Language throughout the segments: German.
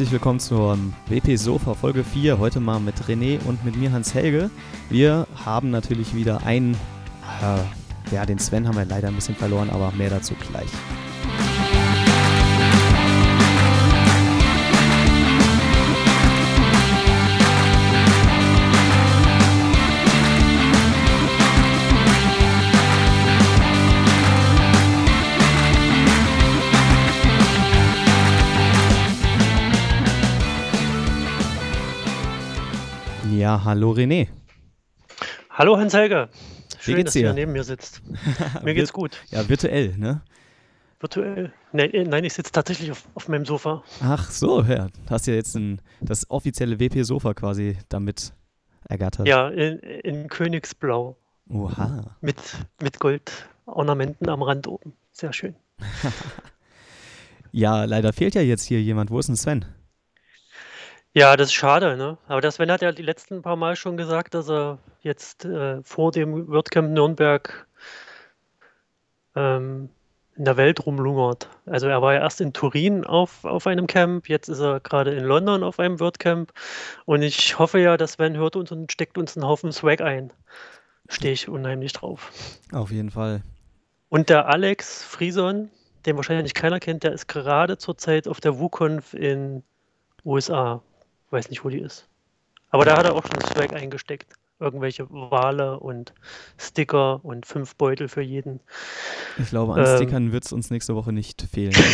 herzlich willkommen zur WP Sofa Folge 4. Heute mal mit René und mit mir Hans Helge. Wir haben natürlich wieder einen, äh, ja, den Sven haben wir leider ein bisschen verloren, aber mehr dazu gleich. Ja, hallo René. Hallo Hans-Helge. Schön, dass dir? du hier neben mir sitzt. Mir geht's gut. Ja, virtuell, ne? Virtuell. Nein, äh, nein ich sitze tatsächlich auf, auf meinem Sofa. Ach so, ja. Du hast ja jetzt ein, das offizielle WP-Sofa quasi damit ergattert. Ja, in, in Königsblau. Oha. Mit, mit Goldornamenten am Rand oben. Sehr schön. Ja, leider fehlt ja jetzt hier jemand. Wo ist denn Sven? Ja, das ist schade, ne? Aber der Sven hat ja die letzten paar Mal schon gesagt, dass er jetzt äh, vor dem WordCamp Nürnberg ähm, in der Welt rumlungert. Also er war ja erst in Turin auf, auf einem Camp, jetzt ist er gerade in London auf einem WordCamp und ich hoffe ja, dass Sven hört uns und steckt uns einen Haufen Swag ein. Stehe ich unheimlich drauf. Auf jeden Fall. Und der Alex Frieson, den wahrscheinlich keiner kennt, der ist gerade zurzeit auf der WooConf in USA. Weiß nicht, wo die ist. Aber da hat er auch schon Swag eingesteckt. Irgendwelche Wale und Sticker und fünf Beutel für jeden. Ich glaube, an Ähm. Stickern wird es uns nächste Woche nicht fehlen.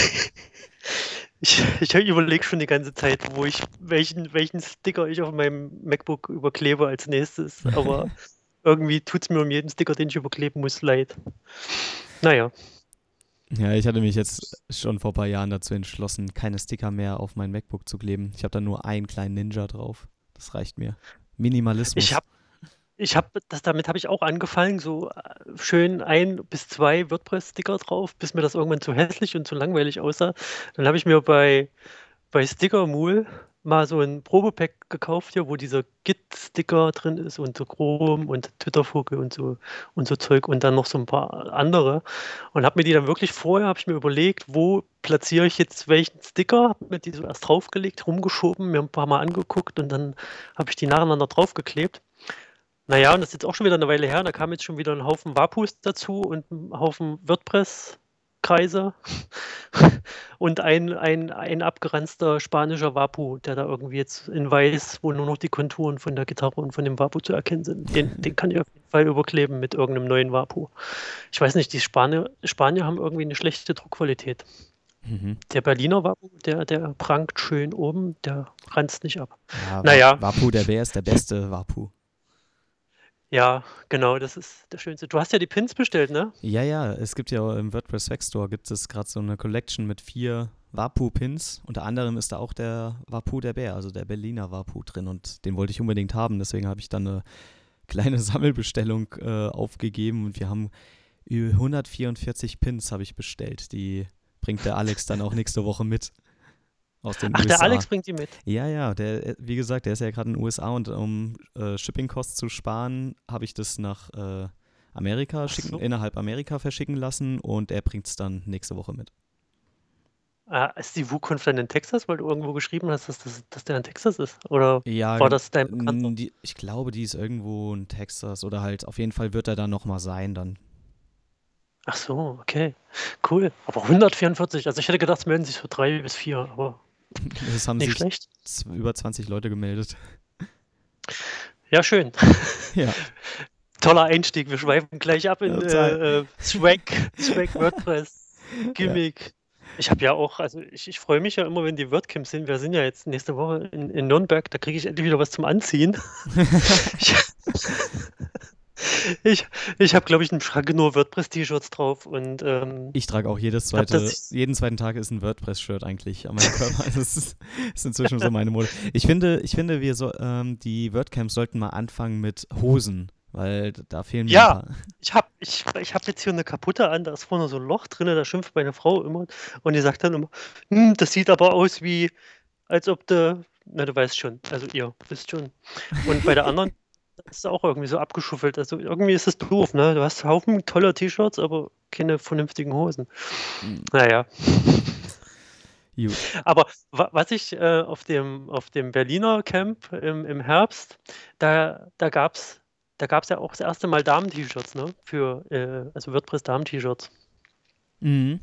Ich, ich überlege schon die ganze Zeit, wo ich welchen, welchen Sticker ich auf meinem MacBook überklebe als nächstes. Aber irgendwie tut es mir um jeden Sticker, den ich überkleben muss, leid. Naja, ja, ich hatte mich jetzt schon vor ein paar Jahren dazu entschlossen, keine Sticker mehr auf mein MacBook zu kleben. Ich habe da nur einen kleinen Ninja drauf. Das reicht mir. Minimalismus. ich habe ich habe damit habe ich auch angefangen, so äh, schön ein bis zwei WordPress-Sticker drauf, bis mir das irgendwann zu hässlich und zu langweilig aussah. Dann habe ich mir bei, bei Stickermool mal so ein Probepack gekauft hier, wo dieser Git-Sticker drin ist und so Chrome und Twittervogel und so und so Zeug und dann noch so ein paar andere und habe mir die dann wirklich vorher habe ich mir überlegt, wo platziere ich jetzt welchen Sticker, habe mir die so erst draufgelegt, rumgeschoben, mir ein paar Mal angeguckt und dann habe ich die nacheinander draufgeklebt. Naja, und das ist jetzt auch schon wieder eine Weile her. Da kam jetzt schon wieder ein Haufen Wapus dazu und ein Haufen WordPress-Kreise und ein, ein, ein abgeranzter spanischer Wapu, der da irgendwie jetzt in weiß, wo nur noch die Konturen von der Gitarre und von dem Wapu zu erkennen sind. Den, den kann ich auf jeden Fall überkleben mit irgendeinem neuen Wapu. Ich weiß nicht, die Spanier, Spanier haben irgendwie eine schlechte Druckqualität. Mhm. Der Berliner Wapu, der, der prangt schön oben, der ranzt nicht ab. Ja, Naja. Wapu, der Bär ist der beste Wapu. Ja, genau, das ist der schönste. Du hast ja die Pins bestellt, ne? Ja, ja, es gibt ja im WordPress Swag Store gibt es gerade so eine Collection mit vier Wapu-Pins. Unter anderem ist da auch der Wapu der Bär, also der Berliner Wapu drin und den wollte ich unbedingt haben. Deswegen habe ich dann eine kleine Sammelbestellung äh, aufgegeben und wir haben über 144 Pins habe ich bestellt. Die bringt der Alex dann auch nächste Woche mit aus den Ach, USA. der Alex bringt die mit. Ja, ja, der, wie gesagt, der ist ja gerade in den USA und um äh, Shipping-Costs zu sparen, habe ich das nach äh, Amerika Ach schicken, so. innerhalb Amerika verschicken lassen und er bringt es dann nächste Woche mit. Ah, ist die WooConf dann in Texas, weil du irgendwo geschrieben hast, dass, das, dass der in Texas ist? Oder Ja, war das dein Bekannter? die, ich glaube, die ist irgendwo in Texas oder halt auf jeden Fall wird er dann nochmal sein dann. Ach so, okay. Cool. Aber 144, also ich hätte gedacht, es melden sich so drei bis vier, aber Es haben nicht sich schlecht. über 20 Leute gemeldet. Ja, schön. Ja, Toller Einstieg. Wir schweifen gleich ab in Ja, äh, äh, Swag, Swag WordPress, Gimmick. Ich habe ja auch, also ich, ich freue mich ja immer, wenn die WordCamps sind. Wir sind ja jetzt nächste Woche in, in Nürnberg, da kriege ich endlich wieder was zum Anziehen. ich ich, ich habe, glaube ich, im Schrank nur WordPress-T-Shirts drauf und ähm, ich trage auch jedes zweite, das- jeden zweiten Tag ist ein WordPress-Shirt eigentlich an meinem Körper. Das ist, ist inzwischen so meine Mode. Ich finde, ich finde, wir so, ähm, die WordCamps sollten mal anfangen mit Hosen, weil da fehlen mir Ja. Ich habe ich, ich hab jetzt hier eine kaputte an, da ist vorne so ein Loch drin, da schimpft meine Frau immer und die sagt dann immer, hm, das sieht aber aus wie, als ob du, na du weißt schon, also ihr wisst schon. Und bei der anderen ist auch irgendwie so abgeschuffelt, also irgendwie ist es doof, ne? Du hast Haufen toller T-Shirts, aber keine vernünftigen Hosen. Hm. Naja, Gut. Aber was ich äh, auf, dem, auf dem Berliner Camp im, im Herbst, da, da gab es da gab's ja auch das erste Mal Damen-T-Shirts, ne? Für, äh, also WordPress-Damen-T-Shirts. Mhm.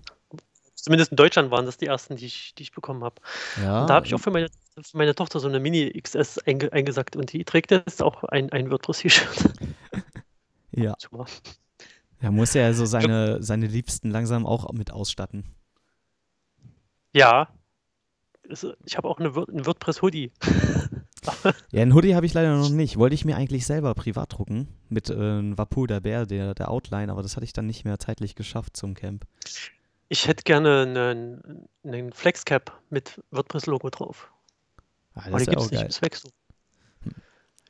Zumindest in Deutschland waren das die ersten, die ich, die ich bekommen habe. Ja. Und da habe ich auch für meine, für meine Tochter so eine Mini-XS einge, eingesackt und die trägt jetzt auch ein, ein WordPress-T-Shirt. ja. Super. Er muss ja so seine, seine Liebsten langsam auch mit ausstatten. Ja. Ich habe auch eine, ein WordPress-Hoodie. ja, ein Hoodie habe ich leider noch nicht. Wollte ich mir eigentlich selber privat drucken mit äh, Wapu der Bär, der, der Outline, aber das hatte ich dann nicht mehr zeitlich geschafft zum Camp. Ich hätte gerne einen, einen Flexcap mit WordPress-Logo drauf. Ah, das aber die gibt es nicht Wechsel. Hm.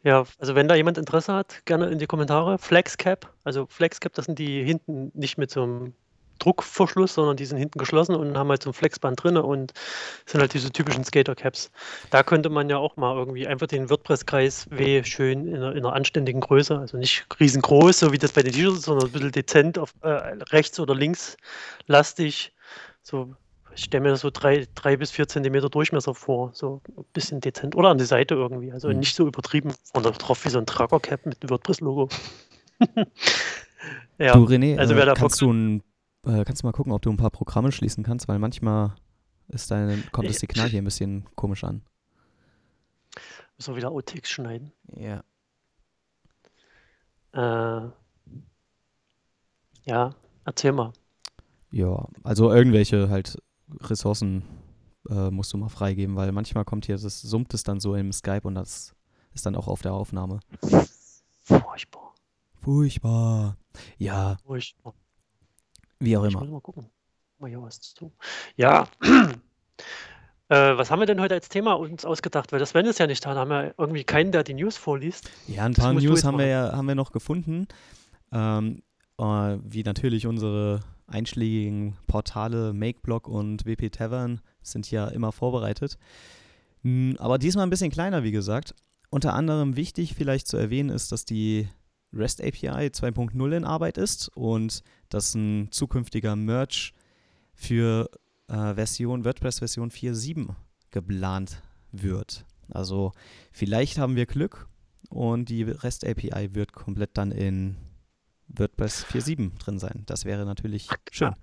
Ja, also wenn da jemand Interesse hat, gerne in die Kommentare. Flexcap, also Flexcap, das sind die hinten nicht mit so einem Druckverschluss, sondern die sind hinten geschlossen und haben halt so ein Flexband drin und sind halt diese typischen Skater-Caps. Da könnte man ja auch mal irgendwie einfach den WordPress-Kreis W schön in einer, in einer, anständigen Größe, also nicht riesengroß, so wie das bei den T-Shirts, sondern ein bisschen dezent auf äh, rechts oder links lastig. So, ich stelle mir das so drei, drei bis vier Zentimeter Durchmesser vor, so ein bisschen dezent oder an die Seite irgendwie, also mhm. nicht so übertrieben und drauf wie so ein Tracker-Cap mit dem WordPress-Logo. ja, du René, also wer äh, kannst du ein äh, kannst du mal gucken, ob du ein paar Programme schließen kannst, weil manchmal ist dein, kommt das Signal hier ein bisschen komisch an. Müssen wir wieder OTX schneiden? Ja. Äh, ja, erzähl mal. Ja, also irgendwelche halt Ressourcen äh, musst du mal freigeben, weil manchmal kommt hier, das summt es dann so im Skype und das ist dann auch auf der Aufnahme. Furchtbar. Furchtbar. Ja. Furchtbar. Wie auch immer. Ich muss mal gucken. Mal hier was zu. Ja. Äh, was haben wir denn heute als Thema uns ausgedacht? Weil das Sven ist ja nicht da, da haben wir irgendwie keinen, der die News vorliest. Ja, ein paar News haben wir ja haben wir noch gefunden. Ähm, äh, wie natürlich unsere einschlägigen Portale MakeBlock und WP Tavern sind ja immer vorbereitet. Aber diesmal ein bisschen kleiner, wie gesagt. Unter anderem wichtig vielleicht zu erwähnen ist, dass die REST API 2.0 in Arbeit ist und dass ein zukünftiger Merge für äh, Version WordPress Version 4.7 geplant wird. Also vielleicht haben wir Glück und die REST API wird komplett dann in WordPress 4.7 drin sein. Das wäre natürlich schön.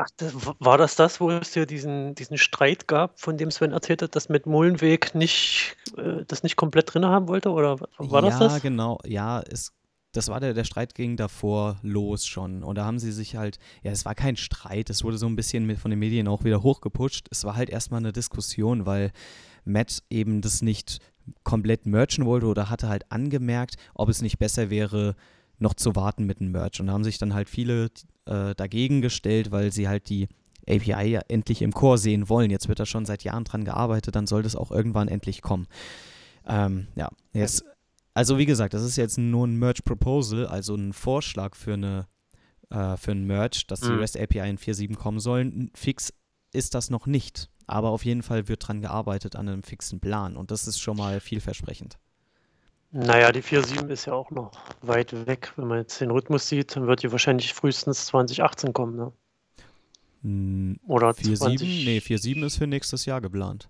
Ach, das, war das das, wo es hier diesen, diesen Streit gab, von dem Sven erzählt hat, dass mit Molenweg nicht, äh, das nicht komplett drin haben wollte? Oder war ja, das das? Ja, genau. Ja, es das war der, der Streit ging davor los schon. Und da haben sie sich halt, ja, es war kein Streit, es wurde so ein bisschen mit, von den Medien auch wieder hochgeputscht. Es war halt erstmal eine Diskussion, weil Matt eben das nicht komplett merchen wollte oder hatte halt angemerkt, ob es nicht besser wäre, noch zu warten mit dem Merch. Und da haben sich dann halt viele äh, dagegen gestellt, weil sie halt die API ja endlich im Core sehen wollen. Jetzt wird da schon seit Jahren dran gearbeitet, dann soll das auch irgendwann endlich kommen. Ähm, ja, jetzt also wie gesagt, das ist jetzt nur ein Merge Proposal, also ein Vorschlag für eine äh, für ein Merge, dass die mhm. REST API in 4.7 kommen sollen. Fix ist das noch nicht, aber auf jeden Fall wird dran gearbeitet an einem fixen Plan und das ist schon mal vielversprechend. Naja, die 4.7 ist ja auch noch weit weg. Wenn man jetzt den Rhythmus sieht, dann wird die wahrscheinlich frühestens 2018 kommen, ne? Hm, Oder 4.7? Nee, 4.7 ist für nächstes Jahr geplant.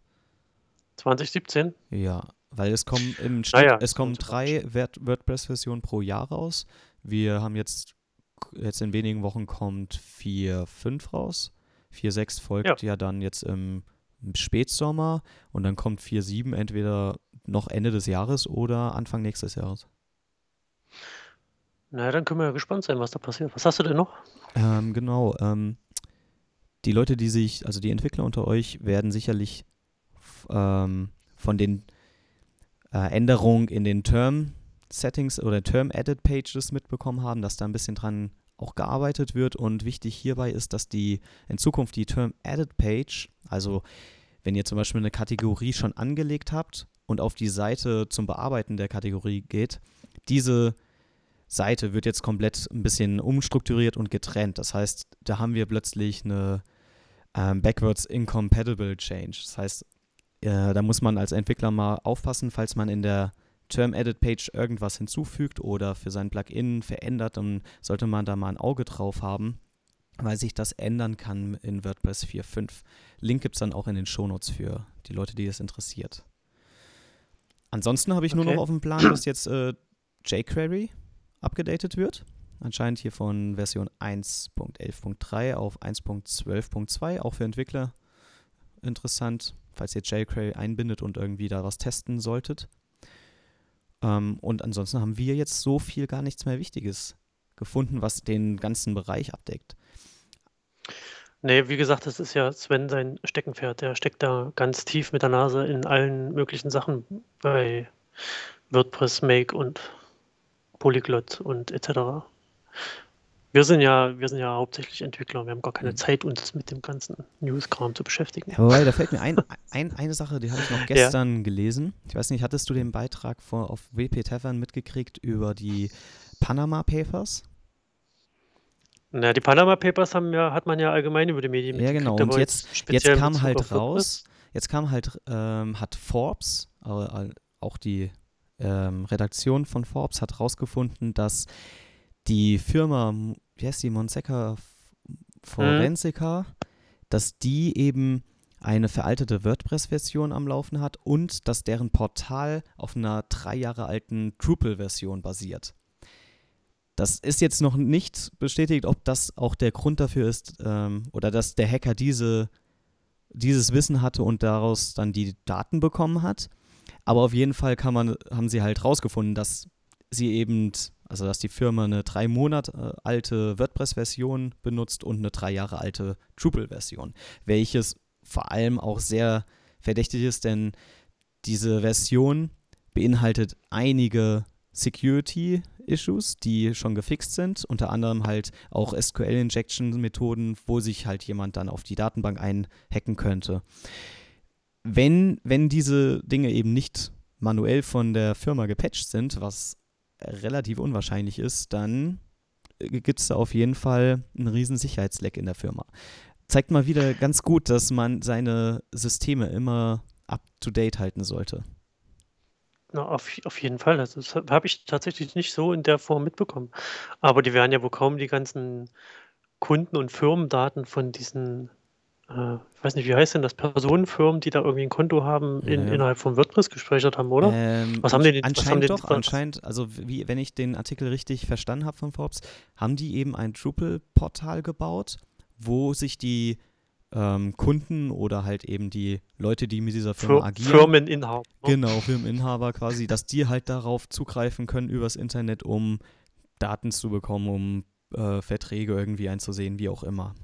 2017? Ja, weil es kommen im Schnitt, ah ja, es kommen drei WordPress-Versionen pro Jahr raus. Wir haben jetzt, jetzt in wenigen Wochen kommt 4.5 raus. 4.6 folgt ja. ja. dann jetzt im, Spätsommer und dann kommt 4.7 entweder noch Ende des Jahres oder Anfang nächstes Jahres. Na, dann können wir ja gespannt sein, was da passiert. Was hast du denn noch? Ähm, genau. Ähm, die Leute, die sich, also die Entwickler unter euch, werden sicherlich ähm, von den äh, Änderung in den Term-Settings oder Term-Edit-Pages mitbekommen haben, dass da ein bisschen dran auch gearbeitet wird. Und wichtig hierbei ist, dass die in Zukunft die Term-Edit-Page, also wenn ihr zum Beispiel eine Kategorie schon angelegt habt und auf die Seite zum Bearbeiten der Kategorie geht, diese Seite wird jetzt komplett ein bisschen umstrukturiert und getrennt. Das heißt, da haben wir plötzlich eine ähm, Backwards Incompatible Change. Das heißt, äh, da muss man als Entwickler mal aufpassen, falls man in der Term-Edit-Page irgendwas hinzufügt oder für sein Plugin verändert, dann sollte man da mal ein Auge drauf haben. weil sich das ändern kann in WordPress 4.5. Link gibt es dann auch in den Shownotes für die Leute, die es interessiert. Ansonsten habe ich okay. nur noch auf dem Plan, dass jetzt äh, jQuery abgedatet wird. Anscheinend hier von Version 1.11.3 auf 1.12.2, auch für Entwickler interessant, falls ihr jQuery einbindet und irgendwie da was testen solltet. Ähm, und ansonsten haben wir jetzt so viel gar nichts mehr Wichtiges gefunden, was den ganzen Bereich abdeckt. Nee, wie gesagt, das ist ja Sven sein Steckenpferd. Der steckt da ganz tief mit der Nase in allen möglichen Sachen bei WordPress, Make und Polyglot und etc. Wir sind ja, wir sind ja hauptsächlich Entwickler. Wir haben gar keine mhm. Zeit, uns mit dem ganzen News-Kram zu beschäftigen. Ja, wobei, da fällt mir ein, ein, eine Sache, die habe ich noch gestern ja. gelesen. Ich weiß nicht, hattest du den Beitrag vor, auf WP Tavern mitgekriegt über die Panama Papers? Na, die Panama Papers haben ja, hat man ja allgemein über die Medien Ja, genau. Und jetzt, jetzt kam halt raus, jetzt kam halt, ähm, hat Forbes, äh, auch die ähm, Redaktion von Forbes hat rausgefunden, dass die Firma, wie heißt die, Monseca Forensica, mhm. dass die eben eine veraltete WordPress-Version am Laufen hat und dass deren Portal auf einer drei Jahre alten Drupal-Version basiert. Das ist jetzt noch nicht bestätigt, ob das auch der Grund dafür ist ähm, oder dass der Hacker diese, dieses Wissen hatte und daraus dann die Daten bekommen hat. Aber auf jeden Fall man, haben sie halt rausgefunden, dass sie eben, also dass die Firma eine drei Monate äh, alte WordPress-Version benutzt und eine drei Jahre alte Drupal-Version, welches vor allem auch sehr verdächtig ist, denn diese Version beinhaltet einige Security-Issues, die schon gefixt sind, unter anderem halt auch SQL-Injection-Methoden, wo sich halt jemand dann auf die Datenbank einhacken könnte. Wenn, wenn diese Dinge eben nicht manuell von der Firma gepatcht sind, was relativ unwahrscheinlich ist, dann äh, gibt es da auf jeden Fall einen riesen Sicherheitsleck in der Firma. Zeigt mal wieder ganz gut, dass man seine Systeme immer up-to-date halten sollte. Na, auf, auf jeden Fall. Das, das habe ich tatsächlich nicht so in der Form mitbekommen. Aber die werden ja wohl kaum die ganzen Kunden- und Firmendaten von diesen, äh, ich weiß nicht, wie heißt denn das, Personenfirmen, die da irgendwie ein Konto haben, in, ja. innerhalb von WordPress gespeichert haben, oder? Ähm, was haben die denn? Anscheinend haben doch, anscheinend, also wie, wenn ich den Artikel richtig verstanden habe von Forbes, haben die eben ein Drupal-Portal gebaut, wo sich die ähm, Kunden oder halt eben die Leute, die mit dieser Firma Fir agieren. Firmeninhaber. Genau, Firmeninhaber quasi, dass die halt darauf zugreifen können übers Internet, um Daten zu bekommen, um äh, Verträge irgendwie einzusehen, wie auch immer.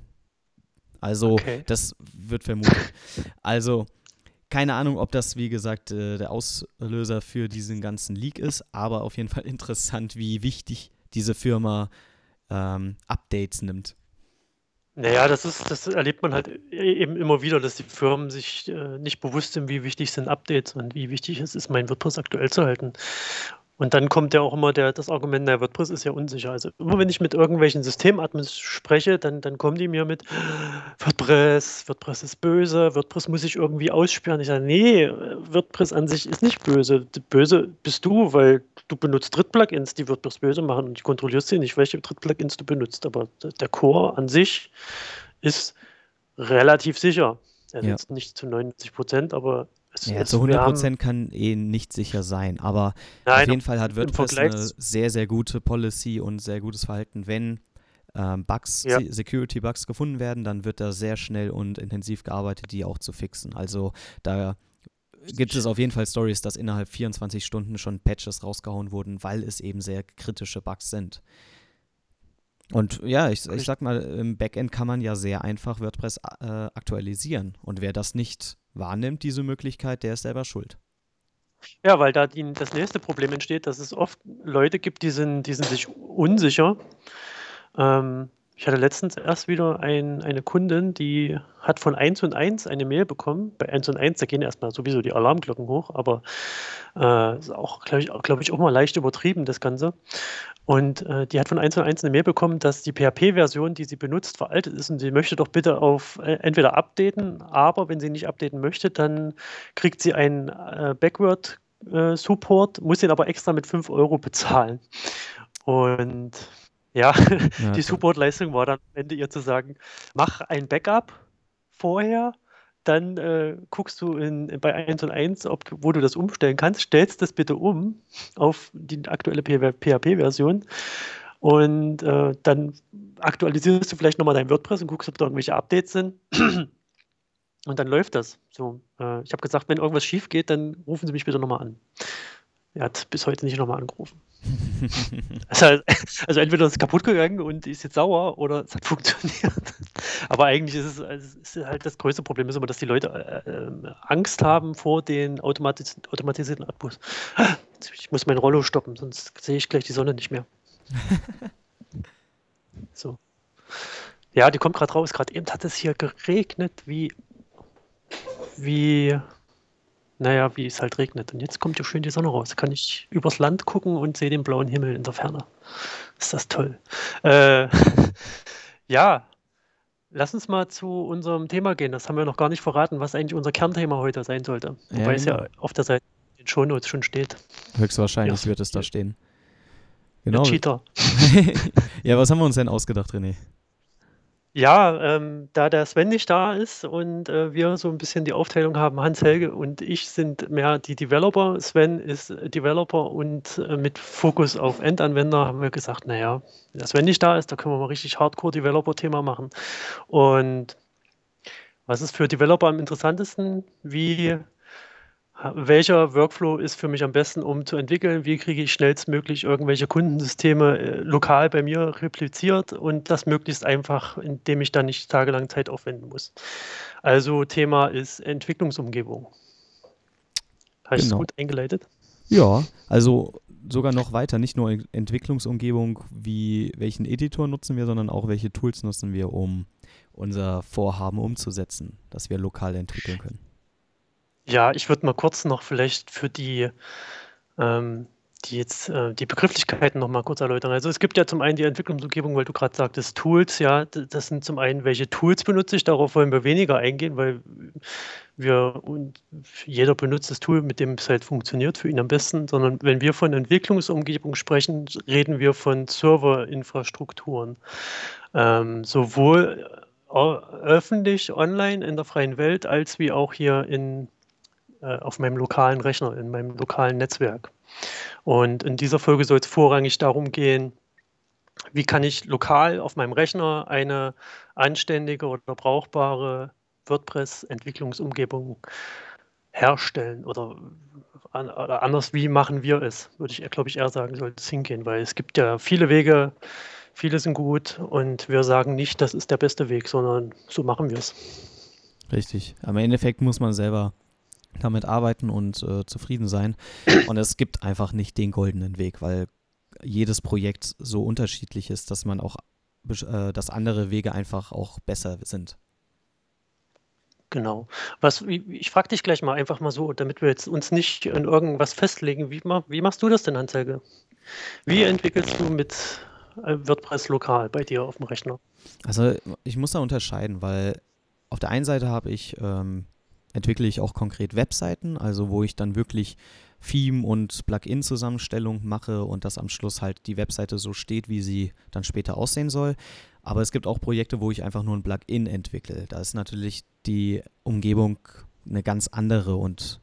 Also, okay. das wird vermutet. Also, keine Ahnung, ob das, wie gesagt, äh, der Auslöser für diesen ganzen Leak ist, aber auf jeden Fall interessant, wie wichtig diese Firma ähm, Updates nimmt. Naja, das ist, das erlebt man halt e-, eben immer wieder, dass die Firmen sich äh, nicht bewusst sind, wie wichtig sind Updates und wie wichtig es ist, mein WordPress aktuell zu halten. Und dann kommt ja auch immer der, das Argument, na, WordPress ist ja unsicher. Also immer wenn ich mit irgendwelchen Systemadmins spreche, dann, dann kommen die mir mit WordPress, WordPress ist böse, WordPress muss ich irgendwie aussperren. Ich sage, nee, WordPress an sich ist nicht böse. Böse bist du, weil du benutzt Drittplugins, die WordPress böse machen und du kontrollierst sie nicht, welche Drittplugins du benutzt. Aber der Core an sich ist relativ sicher. Also ja. jetzt nicht zu 90 Prozent, aber es, ja, zu 100 Prozent kann eh nicht sicher sein, aber Nein, auf jeden Fall hat WordPress eine sehr, sehr gute Policy und sehr gutes Verhalten. Wenn ähm, Bugs, ja. Security-Bugs gefunden werden, dann wird da sehr schnell und intensiv gearbeitet, die auch zu fixen. Also da gibt es auf jeden Fall Stories, dass innerhalb 24 Stunden schon Patches rausgehauen wurden, weil es eben sehr kritische Bugs sind. Und ja, ich, ich sag mal, im Backend kann man ja sehr einfach WordPress äh, aktualisieren. Und wer das nicht wahrnimmt, diese Möglichkeit, der ist selber schuld. Ja, weil da die, das nächste Problem entsteht, dass es oft Leute gibt, die sind, die sind sich unsicher. Ähm, ich hatte letztens erst wieder ein, eine Kundin, die hat von 1 und 1 eine Mail bekommen. Bei 1 und 1, da gehen erstmal sowieso die Alarmglocken hoch, aber äh, ist auch, glaube ich, glaub ich, auch mal leicht übertrieben, das Ganze. Und äh, die hat von 1 und 1 eine Mail bekommen, dass die PHP-Version, die sie benutzt, veraltet ist und sie möchte doch bitte auf äh, entweder updaten, aber wenn sie nicht updaten möchte, dann kriegt sie einen äh, Backward-Support, äh, muss den aber extra mit 5 Euro bezahlen. Und Ja, Ja, die. Supportleistung war dann am Ende ihr zu sagen, mach ein Backup vorher, dann äh, guckst du in, bei 1 und 1, ob, wo du das umstellen kannst, stellst das bitte um auf die aktuelle PHP-Version und äh, dann aktualisierst du vielleicht nochmal dein WordPress und guckst, ob da irgendwelche Updates sind. Und dann läuft das. So, äh, ich habe gesagt, wenn irgendwas schief geht, dann rufen Sie mich bitte nochmal an. Er hat bis heute nicht nochmal angerufen. Also, also entweder ist es kaputt gegangen und ist jetzt sauer oder es hat funktioniert. Aber eigentlich ist es, also es ist halt das größte Problem ist immer, dass die Leute äh, äh, Angst haben vor den automatis automatisierten Abos. Ich muss mein Rollo stoppen, sonst sehe ich gleich die Sonne nicht mehr. So. Ja, die kommt gerade raus. Gerade eben hat es hier geregnet, wie, wie, naja, wie es halt regnet. Und jetzt kommt ja schön die Sonne raus. Kann ich übers Land gucken und sehe den blauen Himmel in der Ferne. Ist das toll. Äh, ja, lass uns mal zu unserem Thema gehen. Das haben wir noch gar nicht verraten, was eigentlich unser Kernthema heute sein sollte. Ja, Wobei es ja genau. auf der Seite in den Shownotes schon steht. Höchstwahrscheinlich Ja. wird es da stehen. Der Genau. Cheater. ja, was haben wir uns denn ausgedacht, René? Ja, ähm, da der Sven nicht da ist und äh, wir so ein bisschen die Aufteilung haben, Hans Helge und ich sind mehr die Developer. Sven ist Developer und äh, mit Fokus auf Endanwender haben wir gesagt, naja, der Sven nicht da ist, da können wir mal richtig Hardcore-Developer-Thema machen. Und was ist für Developer am interessantesten? Wie, welcher Workflow ist für mich am besten, um zu entwickeln? Wie kriege ich schnellstmöglich irgendwelche Kundensysteme äh, lokal bei mir repliziert und das möglichst einfach, indem ich dann nicht tagelang Zeit aufwenden muss? Also Thema ist Entwicklungsumgebung. Habe ich es Genau. gut eingeleitet? Ja, also sogar noch weiter, nicht nur Ent- Entwicklungsumgebung, wie welchen Editor nutzen wir, sondern auch welche Tools nutzen wir, um unser Vorhaben umzusetzen, dass wir lokal entwickeln können. Ja, ich würde mal kurz noch vielleicht für die, ähm, die jetzt äh, die Begrifflichkeiten noch mal kurz erläutern. Also es gibt ja zum einen die Entwicklungsumgebung, weil du gerade sagtest, Tools, ja, das sind zum einen, welche Tools benutze ich, darauf wollen wir weniger eingehen, weil wir und jeder benutzt das Tool, mit dem es halt funktioniert, für ihn am besten, sondern wenn wir von Entwicklungsumgebung sprechen, reden wir von Serverinfrastrukturen. Ähm, sowohl äh, öffentlich, online in der freien Welt, als wie auch hier in auf meinem lokalen Rechner, in meinem lokalen Netzwerk. Und in dieser Folge soll es vorrangig darum gehen, wie kann ich lokal auf meinem Rechner eine anständige oder brauchbare WordPress-Entwicklungsumgebung herstellen oder, an, oder anders, wie machen wir es, würde ich, glaube ich, eher sagen, sollte es hingehen, weil es gibt ja viele Wege, viele sind gut und wir sagen nicht, das ist der beste Weg, sondern so machen wir es. Richtig. Am Endeffekt muss man selber damit arbeiten und äh, zufrieden sein. Und es gibt einfach nicht den goldenen Weg, weil jedes Projekt so unterschiedlich ist, dass man auch, äh, dass andere Wege einfach auch besser sind. Genau. Was, ich frage dich gleich mal einfach mal so, damit wir jetzt uns nicht in irgendwas festlegen. Wie, wie machst du das denn, Hans-Helge? Wie entwickelst du mit äh, WordPress lokal bei dir auf dem Rechner? Also ich muss da unterscheiden, weil auf der einen Seite habe ich, ähm, entwickle ich auch konkret Webseiten, also wo ich dann wirklich Theme- und Plugin-Zusammenstellung mache und dass am Schluss halt die Webseite so steht, wie sie dann später aussehen soll. Aber es gibt auch Projekte, wo ich einfach nur ein Plugin entwickle. Da ist natürlich die Umgebung eine ganz andere und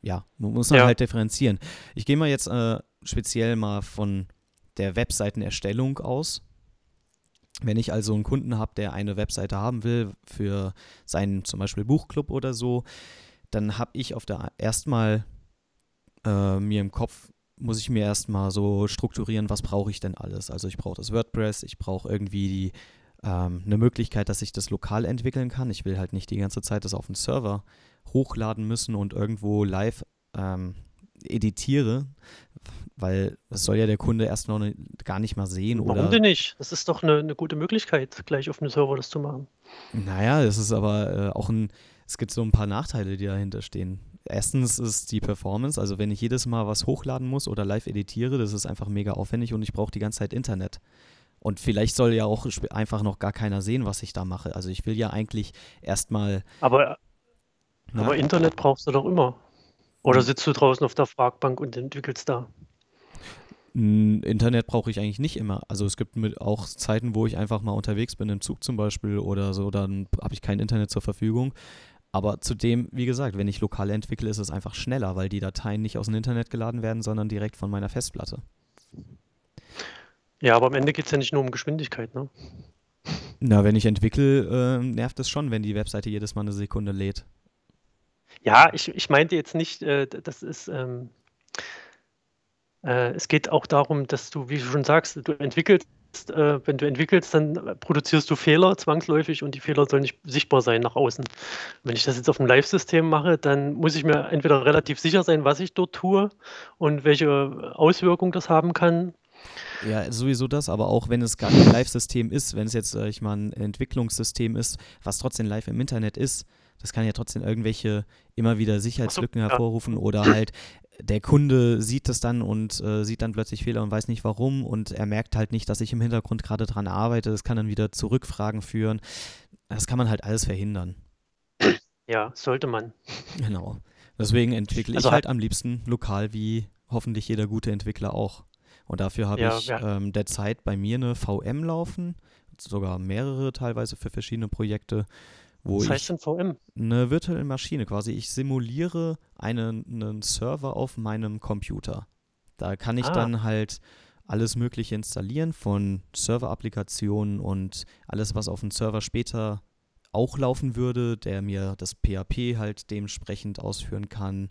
ja, man muss Ja. halt differenzieren. Ich gehe mal jetzt äh, speziell mal von der Webseitenerstellung aus. Wenn ich also einen Kunden habe, der eine Webseite haben will für seinen zum Beispiel Buchclub oder so, dann habe ich auf der erstmal äh, mir im Kopf muss ich mir erstmal so strukturieren, was brauche ich denn alles. Also ich brauche das WordPress, ich brauche irgendwie die, ähm, eine Möglichkeit, dass ich das lokal entwickeln kann. Ich will halt nicht die ganze Zeit das auf den Server hochladen müssen und irgendwo live ähm, editiere, weil das soll ja der Kunde erst noch ne, gar nicht mal sehen Warum oder denn nicht? Das ist doch eine, eine gute Möglichkeit, gleich auf dem Server das zu machen. Naja, es ist aber äh, auch ein, es gibt so ein paar Nachteile, die dahinter stehen. Erstens ist die Performance, also wenn ich jedes Mal was hochladen muss oder live editiere, das ist einfach mega aufwendig und ich brauche die ganze Zeit Internet. Und vielleicht soll ja auch einfach noch gar keiner sehen, was ich da mache. Also ich will ja eigentlich erstmal. Aber, Na? aber Internet brauchst du doch immer. Oder sitzt du draußen auf der Parkbank und entwickelst da? Internet brauche ich eigentlich nicht immer. Also es gibt mit auch Zeiten, wo ich einfach mal unterwegs bin, im Zug zum Beispiel oder so, dann habe ich kein Internet zur Verfügung. Aber zudem, wie gesagt, wenn ich lokal entwickle, ist es einfach schneller, weil die Dateien nicht aus dem Internet geladen werden, sondern direkt von meiner Festplatte. Ja, aber am Ende geht es ja nicht nur um Geschwindigkeit, ne? Na, wenn ich entwickle, äh, nervt es schon, wenn die Webseite jedes Mal eine Sekunde lädt. Ja, ich, ich meinte jetzt nicht, äh, das ist, ähm, äh, es geht auch darum, dass du, wie du schon sagst, du entwickelst äh, wenn du entwickelst, dann produzierst du Fehler zwangsläufig und die Fehler sollen nicht sichtbar sein nach außen. Wenn ich das jetzt auf dem Live-System mache, dann muss ich mir entweder relativ sicher sein, was ich dort tue und welche Auswirkungen das haben kann. Ja, sowieso das, aber auch wenn es gar kein Live-System ist, wenn es jetzt, äh, ich mal, ein Entwicklungssystem ist, was trotzdem live im Internet ist, das kann ja trotzdem irgendwelche immer wieder Sicherheitslücken so, hervorrufen ja. oder halt der Kunde sieht das dann und äh, sieht dann plötzlich Fehler und weiß nicht warum und er merkt halt nicht, dass ich im Hintergrund gerade dran arbeite. Das kann dann wieder zu Rückfragen führen. Das kann man halt alles verhindern. Ja, sollte man. Genau. Deswegen entwickle also ich halt am liebsten lokal wie hoffentlich jeder gute Entwickler auch. Und dafür habe ja, ich ja. Ähm, derzeit bei mir eine VM laufen, sogar mehrere teilweise für verschiedene Projekte. Wo Was heißt denn VM? Eine virtuelle Maschine quasi. Ich simuliere einen, einen Server auf meinem Computer. Da kann ich ah. dann halt alles Mögliche installieren von Server-Applikationen und alles, was auf dem Server später auch laufen würde, der mir das PHP halt dementsprechend ausführen kann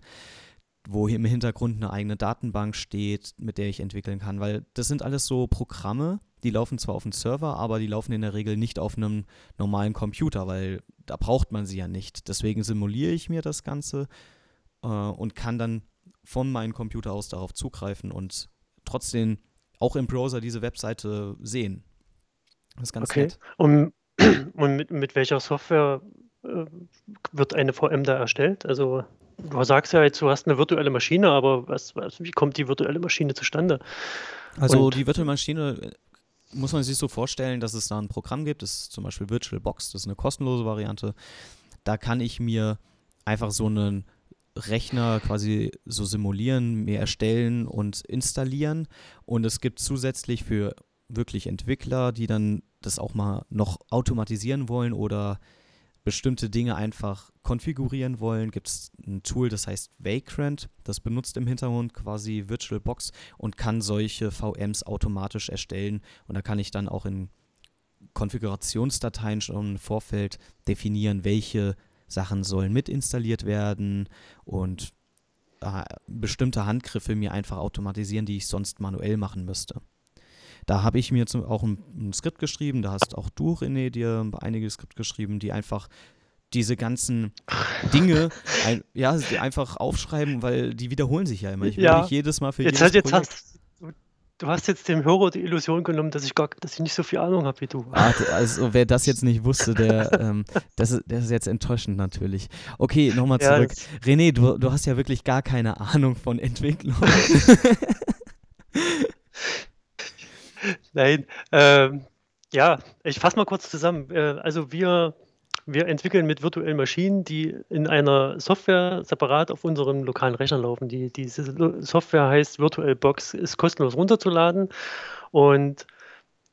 wo hier im Hintergrund eine eigene Datenbank steht, mit der ich entwickeln kann, weil das sind alles so Programme, die laufen zwar auf dem Server, aber die laufen in der Regel nicht auf einem normalen Computer, weil da braucht man sie ja nicht. Deswegen simuliere ich mir das Ganze äh, und kann dann von meinem Computer aus darauf zugreifen und trotzdem auch im Browser diese Webseite sehen. Das ist ganz okay. nett. Und, und mit, mit welcher Software äh, wird eine VM da erstellt? Also Du sagst ja jetzt, du hast eine virtuelle Maschine, aber was, was, wie kommt die virtuelle Maschine zustande? Also Und die virtuelle Maschine äh, muss man sich so vorstellen, dass es da ein Programm gibt, das ist zum Beispiel VirtualBox, das ist eine kostenlose Variante. Da kann ich mir einfach so einen Rechner quasi so simulieren, mir erstellen und installieren. Und es gibt zusätzlich für wirklich Entwickler, die dann das auch mal noch automatisieren wollen oder bestimmte Dinge einfach konfigurieren wollen, gibt es ein Tool, das heißt Vagrant. Das benutzt im Hintergrund quasi VirtualBox und kann solche VMs automatisch erstellen. Und da kann ich dann auch in Konfigurationsdateien schon im Vorfeld definieren, welche Sachen sollen mit installiert werden und äh, bestimmte Handgriffe mir einfach automatisieren, die ich sonst manuell machen müsste. Da habe ich mir zum, auch ein, ein, Skript geschrieben, da hast auch du, René, dir einige Skript geschrieben, die einfach diese ganzen Dinge ein, ja, einfach aufschreiben, weil die wiederholen sich ja immer. Ich will ja. nicht jedes Mal für jetzt jedes jetzt hast, Du hast jetzt dem Hörer die Illusion genommen, dass ich gar, dass ich nicht so viel Ahnung habe wie du. Ah, also wer das jetzt nicht wusste, der, ähm, das, ist, das ist jetzt enttäuschend natürlich. Okay, nochmal zurück. Ja, René, du, du hast ja wirklich gar keine Ahnung von Entwicklung. Nein, ähm, ja, ich fasse mal kurz zusammen. Äh, also wir, wir entwickeln mit virtuellen Maschinen, die in einer Software separat auf unserem lokalen Rechner laufen. Die, diese Software heißt VirtualBox, ist kostenlos runterzuladen und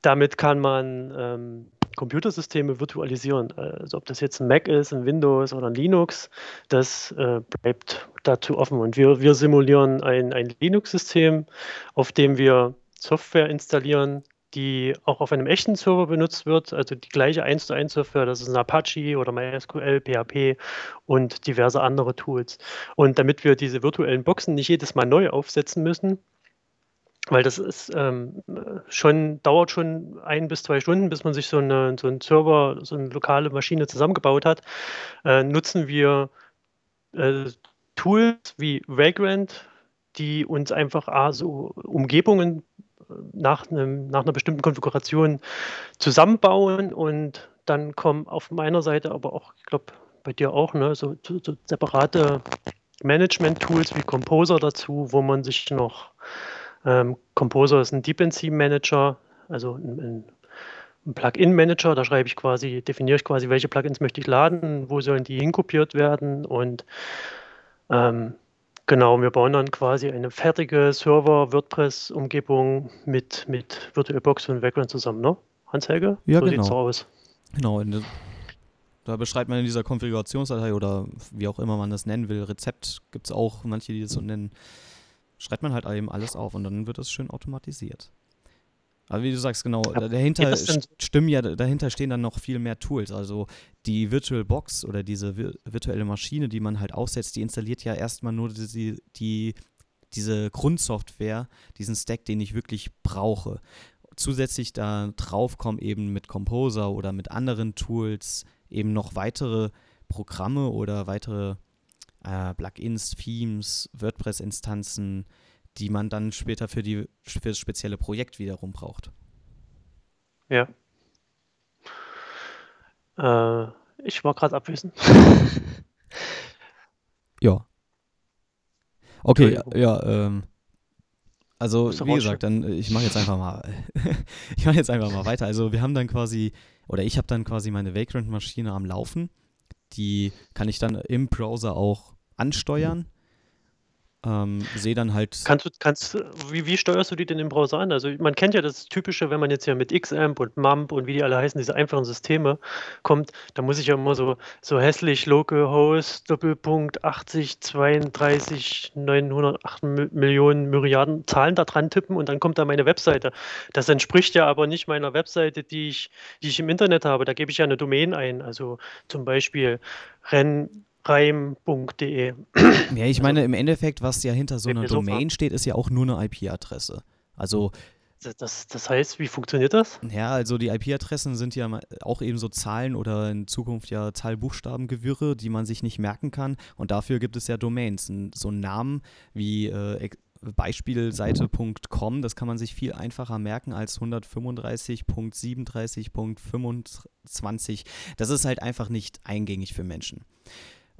damit kann man ähm, Computersysteme virtualisieren. Also ob das jetzt ein Mac ist, ein Windows oder ein Linux, das äh, bleibt dazu offen. Und wir, wir simulieren ein, ein Linux-System, auf dem wir Software installieren, die auch auf einem echten Server benutzt wird, also die gleiche 1 zu 1 Software, das ist ein Apache oder MySQL, PHP und diverse andere Tools. Und damit wir diese virtuellen Boxen nicht jedes Mal neu aufsetzen müssen, weil das ist ähm, schon, dauert schon ein bis zwei Stunden, bis man sich so, eine, so einen Server, so eine lokale Maschine zusammengebaut hat, äh, nutzen wir äh, Tools wie Vagrant, die uns einfach ah, so Umgebungen nach, einem, nach einer bestimmten Konfiguration zusammenbauen und dann kommen auf meiner Seite, aber auch, ich glaube, bei dir auch, ne, so, so separate Management-Tools wie Composer dazu, wo man sich noch, ähm, Composer ist ein Dependency Manager, also ein, ein Plugin-Manager, da schreibe ich quasi, definiere ich quasi, welche Plugins möchte ich laden, wo sollen die hinkopiert werden und ähm, Genau, wir bauen dann quasi eine fertige Server-WordPress-Umgebung mit, mit VirtualBox und Background zusammen, ne? Hans-Helge? Ja, so genau. sieht's aus. Genau, da beschreibt man in dieser Konfigurationsdatei oder wie auch immer man das nennen will, Rezept gibt es auch, manche, die das so nennen, schreibt man halt eben alles auf und dann wird das schön automatisiert. Aber wie du sagst, genau, dahinter stimmen ja, dahinter stehen dann noch viel mehr Tools. Also die Virtual Box oder diese vir virtuelle Maschine, die man halt aufsetzt, die installiert ja erstmal nur die, die, diese Grundsoftware, diesen Stack, den ich wirklich brauche. Zusätzlich da drauf kommen eben mit Composer oder mit anderen Tools eben noch weitere Programme oder weitere äh, Plugins, Themes, WordPress-Instanzen, die man dann später für, die, für das spezielle Projekt wiederum braucht. Ja. Äh, ich war gerade abwesend. Ja. Okay, ja, ähm, also wie gesagt, dann äh, ich mache jetzt einfach mal, ich mache jetzt einfach mal weiter. Also wir haben dann quasi, oder ich habe dann quasi meine Vagrant-Maschine am Laufen. Die kann ich dann im Browser auch ansteuern. Ähm, sehe dann halt. Kannst du, kannst, wie, wie steuerst du die denn im Browser an? Also man kennt ja das Typische, wenn man jetzt ja mit Xamp und MAMP und wie die alle heißen, diese einfachen Systeme kommt, da muss ich ja immer so, so hässlich localhost, Doppelpunkt 80, 32, 908 Mi- Millionen Myriaden Zahlen da dran tippen und dann kommt da meine Webseite. Das entspricht ja aber nicht meiner Webseite, die ich, die ich im Internet habe. Da gebe ich ja eine Domain ein, also zum Beispiel renreim.de. Ja, ich meine, im Endeffekt, was ja hinter so einer Domain steht, ist ja auch nur eine IP-Adresse. Also, Das, das, das heißt, wie funktioniert das? ja, also die IP-Adressen sind ja ma- auch eben so Zahlen oder in Zukunft ja Zahlbuchstabengewirre, die man sich nicht merken kann. Und dafür gibt es ja Domains. So einen Namen wie äh, Beispielseite.com, das kann man sich viel einfacher merken als 135.37.25. Das ist halt einfach nicht eingängig für Menschen.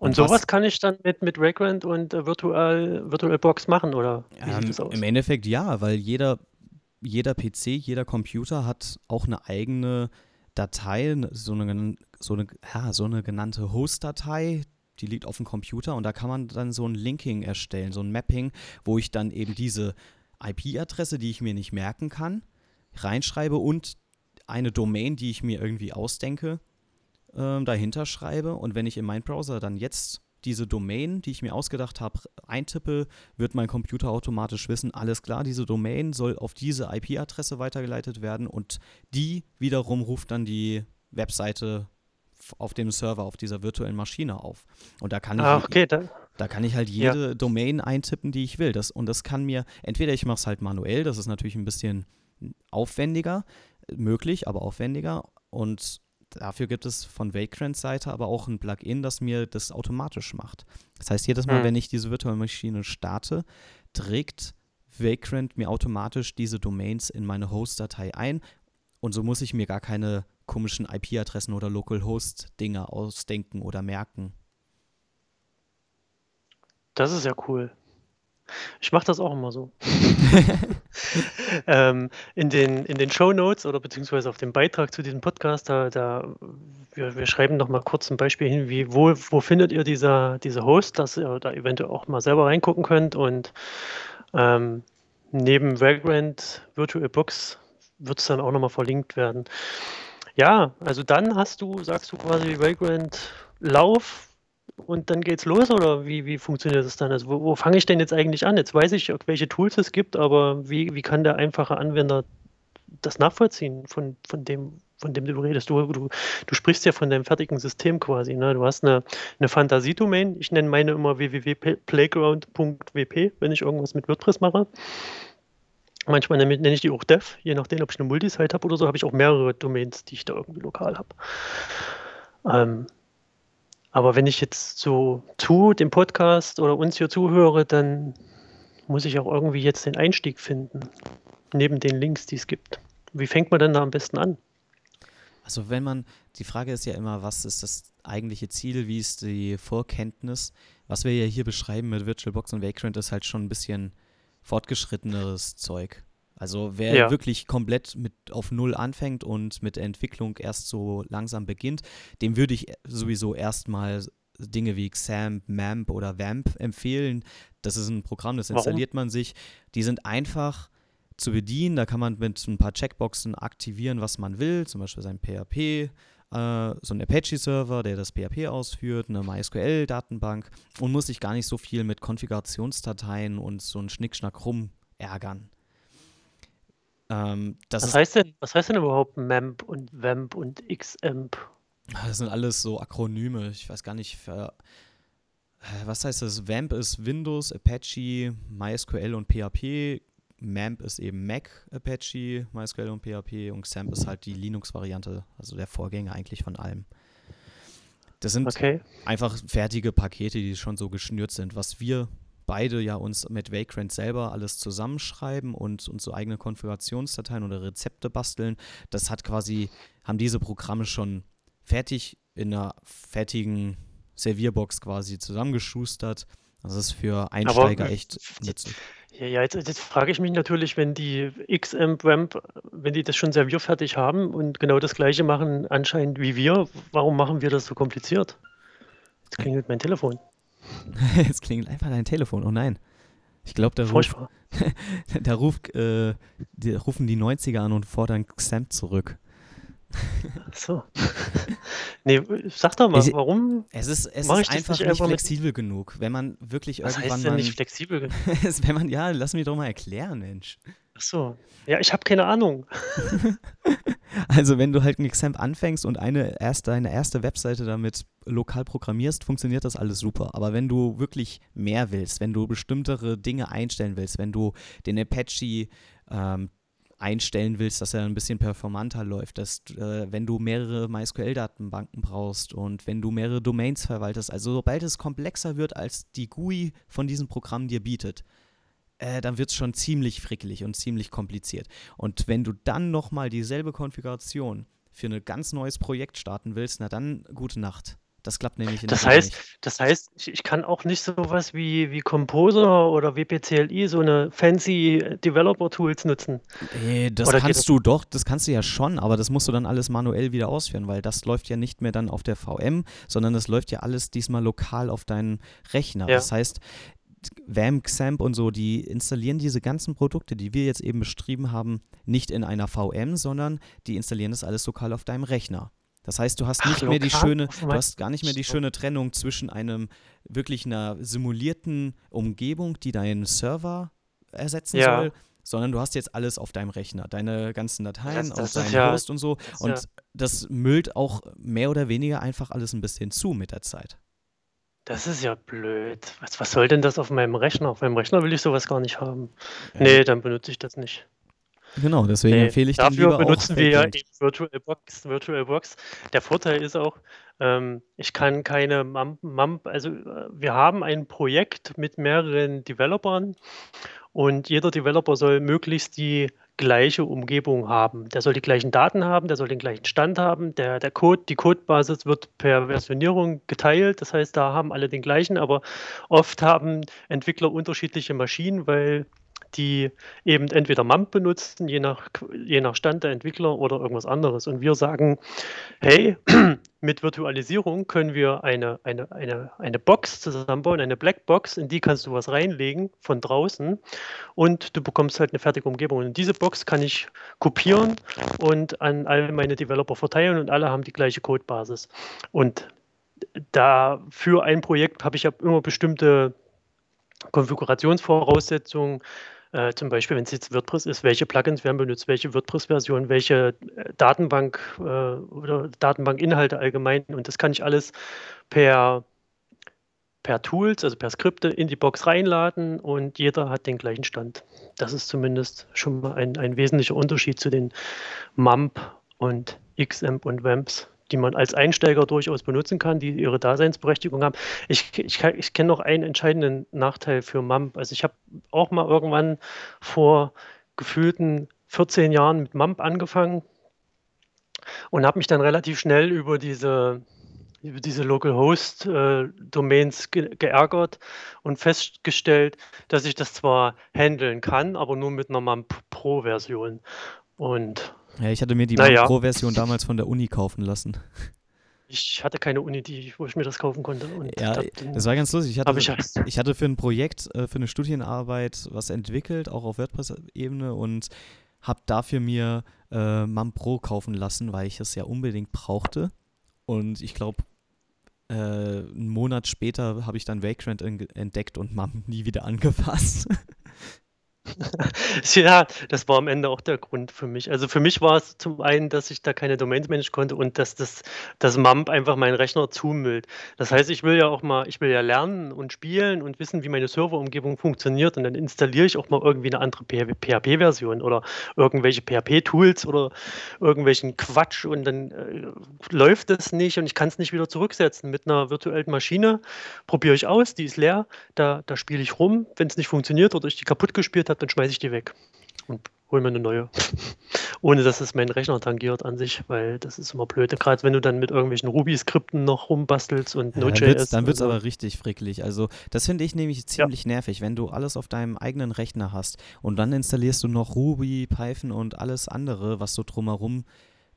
Und was- sowas kann ich dann mit, mit Vagrant und äh, Virtual, VirtualBox machen, oder wie sieht Ähm, das aus? Im Endeffekt ja, weil jeder, jeder PC, jeder Computer hat auch eine eigene Datei, so eine, so eine, ja, so eine genannte Host-Datei, die liegt auf dem Computer und da kann man dann so ein Linking erstellen, so ein Mapping, wo ich dann eben diese IP-Adresse, die ich mir nicht merken kann, reinschreibe und eine Domain, die ich mir irgendwie ausdenke, ähm, dahinter schreibe. Und wenn ich in meinen Browser dann jetzt diese Domain, die ich mir ausgedacht habe, eintippe, wird mein Computer automatisch wissen, alles klar, diese Domain soll auf diese IP-Adresse weitergeleitet werden und die wiederum ruft dann die Webseite auf dem Server, auf dieser virtuellen Maschine auf. Und da kann ich, Ah, okay, da, da kann ich halt Ja. jede Domain eintippen, die ich will. Das, und das kann mir, entweder ich mache es halt manuell, das ist natürlich ein bisschen aufwendiger, möglich, aber aufwendiger. Und dafür gibt es von Vagrants Seite aber auch ein Plugin, das mir das automatisch macht. Das heißt, jedes Mal, Hm. wenn ich diese virtuelle Maschine starte, trägt Vagrant mir automatisch diese Domains in meine Host-Datei ein. Und so muss ich mir gar keine komischen IP-Adressen oder Localhost-Dinger ausdenken oder merken. das ist ja cool. Ich mache das auch immer so. ähm, in den, in den Show Notes oder beziehungsweise auf dem Beitrag zu diesem Podcast, da, da wir, wir schreiben noch mal kurz ein Beispiel hin, wie wo, wo findet ihr dieser, diese Host, dass ihr da eventuell auch mal selber reingucken könnt und ähm, neben Vagrant VirtualBox wird es dann auch noch mal verlinkt werden. Ja, also dann hast du, sagst du quasi Vagrant Lauf und dann geht's los oder wie, wie funktioniert das dann? Also wo, wo fange ich denn jetzt eigentlich an? Jetzt weiß ich, welche Tools es gibt, aber wie, wie kann der einfache Anwender das nachvollziehen von, von dem, von dem du redest? Du, du, du sprichst ja von deinem fertigen System quasi. Ne? Du hast eine, eine Fantasiedomain. Ich nenne meine immer www.playground.wp, wenn ich irgendwas mit WordPress mache. Manchmal nenne ich die auch Dev, je nachdem, ob ich eine Multisite habe oder so, habe ich auch mehrere Domains, die ich da irgendwie lokal habe. Ähm, aber wenn ich jetzt so zu dem Podcast oder uns hier zuhöre, dann muss ich auch irgendwie jetzt den Einstieg finden, neben den Links, die es gibt. Wie fängt man denn da am besten an? Also wenn man, die Frage ist ja immer, was ist das eigentliche Ziel, wie ist die Vorkenntnis? Was wir ja hier beschreiben mit VirtualBox und Vagrant ist halt schon ein bisschen fortgeschritteneres Zeug. Also wer Ja. wirklich komplett mit auf Null anfängt und mit der Entwicklung erst so langsam beginnt, dem würde ich sowieso erstmal Dinge wie XAMPP, MAMP oder WAMP empfehlen. Das ist ein Programm, das Warum? installiert man sich. Die sind einfach zu bedienen. Da kann man mit ein paar Checkboxen aktivieren, was man will, zum Beispiel sein PHP, äh, so ein Apache-Server, der das PHP ausführt, eine MySQL-Datenbank und muss sich gar nicht so viel mit Konfigurationsdateien und so ein Schnickschnack rum ärgern. Ähm, das, Was heißt denn, was heißt denn überhaupt MAMP und WAMP und XAMPP? das sind alles so Akronyme. Ich weiß gar nicht, für, was heißt das? WAMP ist Windows, Apache, MySQL und PHP. MAMP ist eben Mac, Apache, MySQL und PHP und XAMPP ist halt die Linux-Variante, also der Vorgänger eigentlich von allem. Das sind Okay. einfach fertige Pakete, die schon so geschnürt sind. Was wir beide ja uns mit Vagrant selber alles zusammenschreiben und uns so eigene Konfigurationsdateien oder Rezepte basteln, das hat quasi, haben diese Programme schon fertig in einer fertigen Servierbox quasi zusammengeschustert. Das ist für Einsteiger Aber echt nützlich. ja, ja, jetzt, jetzt frage ich mich natürlich, wenn die XAMPP, WAMP, wenn die das schon servierfertig haben und genau das gleiche machen anscheinend wie wir, warum machen wir das so kompliziert? Jetzt klingelt mein Telefon. Jetzt klingelt einfach dein Telefon. Oh nein. Ich glaube, da, Furchtbar. da ruft, äh, die, rufen die 90er an und fordern XAMPP zurück. Ach so. Nee, sag doch mal, Ich- warum Es ist, es ist einfach nicht nicht einfach mit. flexibel genug. Wenn man wirklich Was irgendwann heißt denn mal. nicht flexibel? genug? wenn man, ja, lass mich doch mal erklären, Mensch. Ach so. Ja, ich habe keine Ahnung. Also, wenn du halt ein XAMPP anfängst und eine erste, eine erste Webseite damit lokal programmierst, funktioniert das alles super. Aber wenn du wirklich mehr willst, wenn du bestimmtere Dinge einstellen willst, wenn du den Apache ähm, einstellen willst, dass er ein bisschen performanter läuft, dass, äh, wenn du mehrere MySQL-Datenbanken brauchst und wenn du mehrere Domains verwaltest, also sobald es komplexer wird, als die GUI von diesem Programm dir bietet, äh, dann wird es schon ziemlich frickelig und ziemlich kompliziert. Und wenn du dann nochmal dieselbe Konfiguration für ein ganz neues Projekt starten willst, na dann gute Nacht. Das klappt nämlich in der Das Regel heißt, nicht. das heißt, ich, ich kann auch nicht sowas wie, wie Composer oder WPCLI, so eine fancy Developer-Tools nutzen. Äh, das Oder kannst das? du doch, das kannst du ja schon, aber das musst du dann alles manuell wieder ausführen, weil das läuft ja nicht mehr dann auf der VM, sondern das läuft ja alles diesmal lokal auf deinen Rechner. Ja. Das heißt, WAMP, XAMPP und so, die installieren diese ganzen Produkte, die wir jetzt eben beschrieben haben, nicht in einer VM, sondern die installieren das alles lokal auf deinem Rechner. Das heißt, du hast Ach, nicht mehr die schöne, auf du hast gar nicht mehr die schöne Trennung zwischen einem wirklich einer simulierten Umgebung, die deinen Server ersetzen Ja. soll, sondern du hast jetzt alles auf deinem Rechner, deine ganzen Dateien Das- auf das ist deinem ja- Host und so. Und ja, das müllt auch mehr oder weniger einfach alles ein bisschen zu mit der Zeit. Das ist ja blöd. Was, was soll denn das auf meinem Rechner? Auf meinem Rechner will ich sowas gar nicht haben. Ja. Nee, dann benutze ich das nicht. Genau, deswegen Nee, empfehle ich dafür lieber benutzen auch wir ja eben VirtualBox. VirtualBox. Der Vorteil ist auch, ähm, ich kann keine MAMP, MAMP, also äh, wir haben ein Projekt mit mehreren Developern und jeder Developer soll möglichst die gleiche Umgebung haben. Der soll die gleichen Daten haben, der soll den gleichen Stand haben. Der, der Code, die Codebasis wird per Versionierung geteilt. Das heißt, da haben alle den gleichen, aber oft haben Entwickler unterschiedliche Maschinen, weil die eben entweder MAMP benutzen, je nach, je nach Stand der Entwickler oder irgendwas anderes. Und wir sagen, hey, mit Virtualisierung können wir eine, eine, eine, eine Box zusammenbauen, eine Blackbox, in die kannst du was reinlegen von draußen und du bekommst halt eine fertige Umgebung. Und diese Box kann ich kopieren und an all meine Developer verteilen und alle haben die gleiche Codebasis. Und da für ein Projekt habe ich ja immer bestimmte Konfigurationsvoraussetzungen, äh, zum Beispiel, wenn es jetzt WordPress ist, welche Plugins werden benutzt, welche WordPress-Version, welche äh, Datenbank äh, oder Datenbankinhalte allgemein. Und das kann ich alles per, per Tools, also per Skripte in die Box reinladen und jeder hat den gleichen Stand. Das ist zumindest schon mal ein, ein wesentlicher Unterschied zu den MAMP und XAMP und WAMPs, die man als Einsteiger durchaus benutzen kann, die ihre Daseinsberechtigung haben. Ich, ich, ich kenne noch einen entscheidenden Nachteil für MAMP. Also ich habe auch mal irgendwann vor gefühlten 14 Jahren mit MAMP angefangen und habe mich dann relativ schnell über diese, über diese Localhost-Domains ge geärgert und festgestellt, dass ich das zwar handeln kann, aber nur mit einer MAMP Pro-Version. Und Ja, ich hatte mir die Naja. Pro-Version damals von der Uni kaufen lassen. ich hatte keine Uni, die, wo ich mir das kaufen konnte. Ja, da, das war ganz lustig. Ich habe ich hatte, halt. ich hatte für ein Projekt, äh, für eine Studienarbeit was entwickelt, auch auf WordPress-Ebene und habe dafür mir äh, MAM Pro kaufen lassen, weil ich es ja unbedingt brauchte. Und ich glaube, äh, einen Monat später habe ich dann Vagrant en- entdeckt und MAM nie wieder angefasst. Ja, das war am Ende auch der Grund für mich. Also für mich war es zum einen, dass ich da keine Domains managen konnte und dass das, das MAMP einfach meinen Rechner zumüllt. Das heißt, ich will ja auch mal, ich will ja lernen und spielen und wissen, wie meine Serverumgebung funktioniert und dann installiere ich auch mal irgendwie eine andere PHP-Version oder irgendwelche PHP-Tools oder irgendwelchen Quatsch und dann äh, läuft es nicht und ich kann es nicht wieder zurücksetzen. Mit einer virtuellen Maschine probiere ich aus, die ist leer, da, da spiele ich rum. Wenn es nicht funktioniert oder ich die kaputt gespielt habe, dann schmeiße ich die weg und hole mir eine neue. Ohne dass es meinen Rechner tangiert an sich, weil das ist immer blöd. Gerade wenn du dann mit irgendwelchen Ruby-Skripten noch rumbastelst und Ja, dann Node.js. wird's, dann wird's und so. aber richtig frickelig. Also, das finde ich nämlich ziemlich nervig, wenn du alles auf deinem eigenen Rechner hast und dann installierst du noch Ruby, Python und alles andere, was so drumherum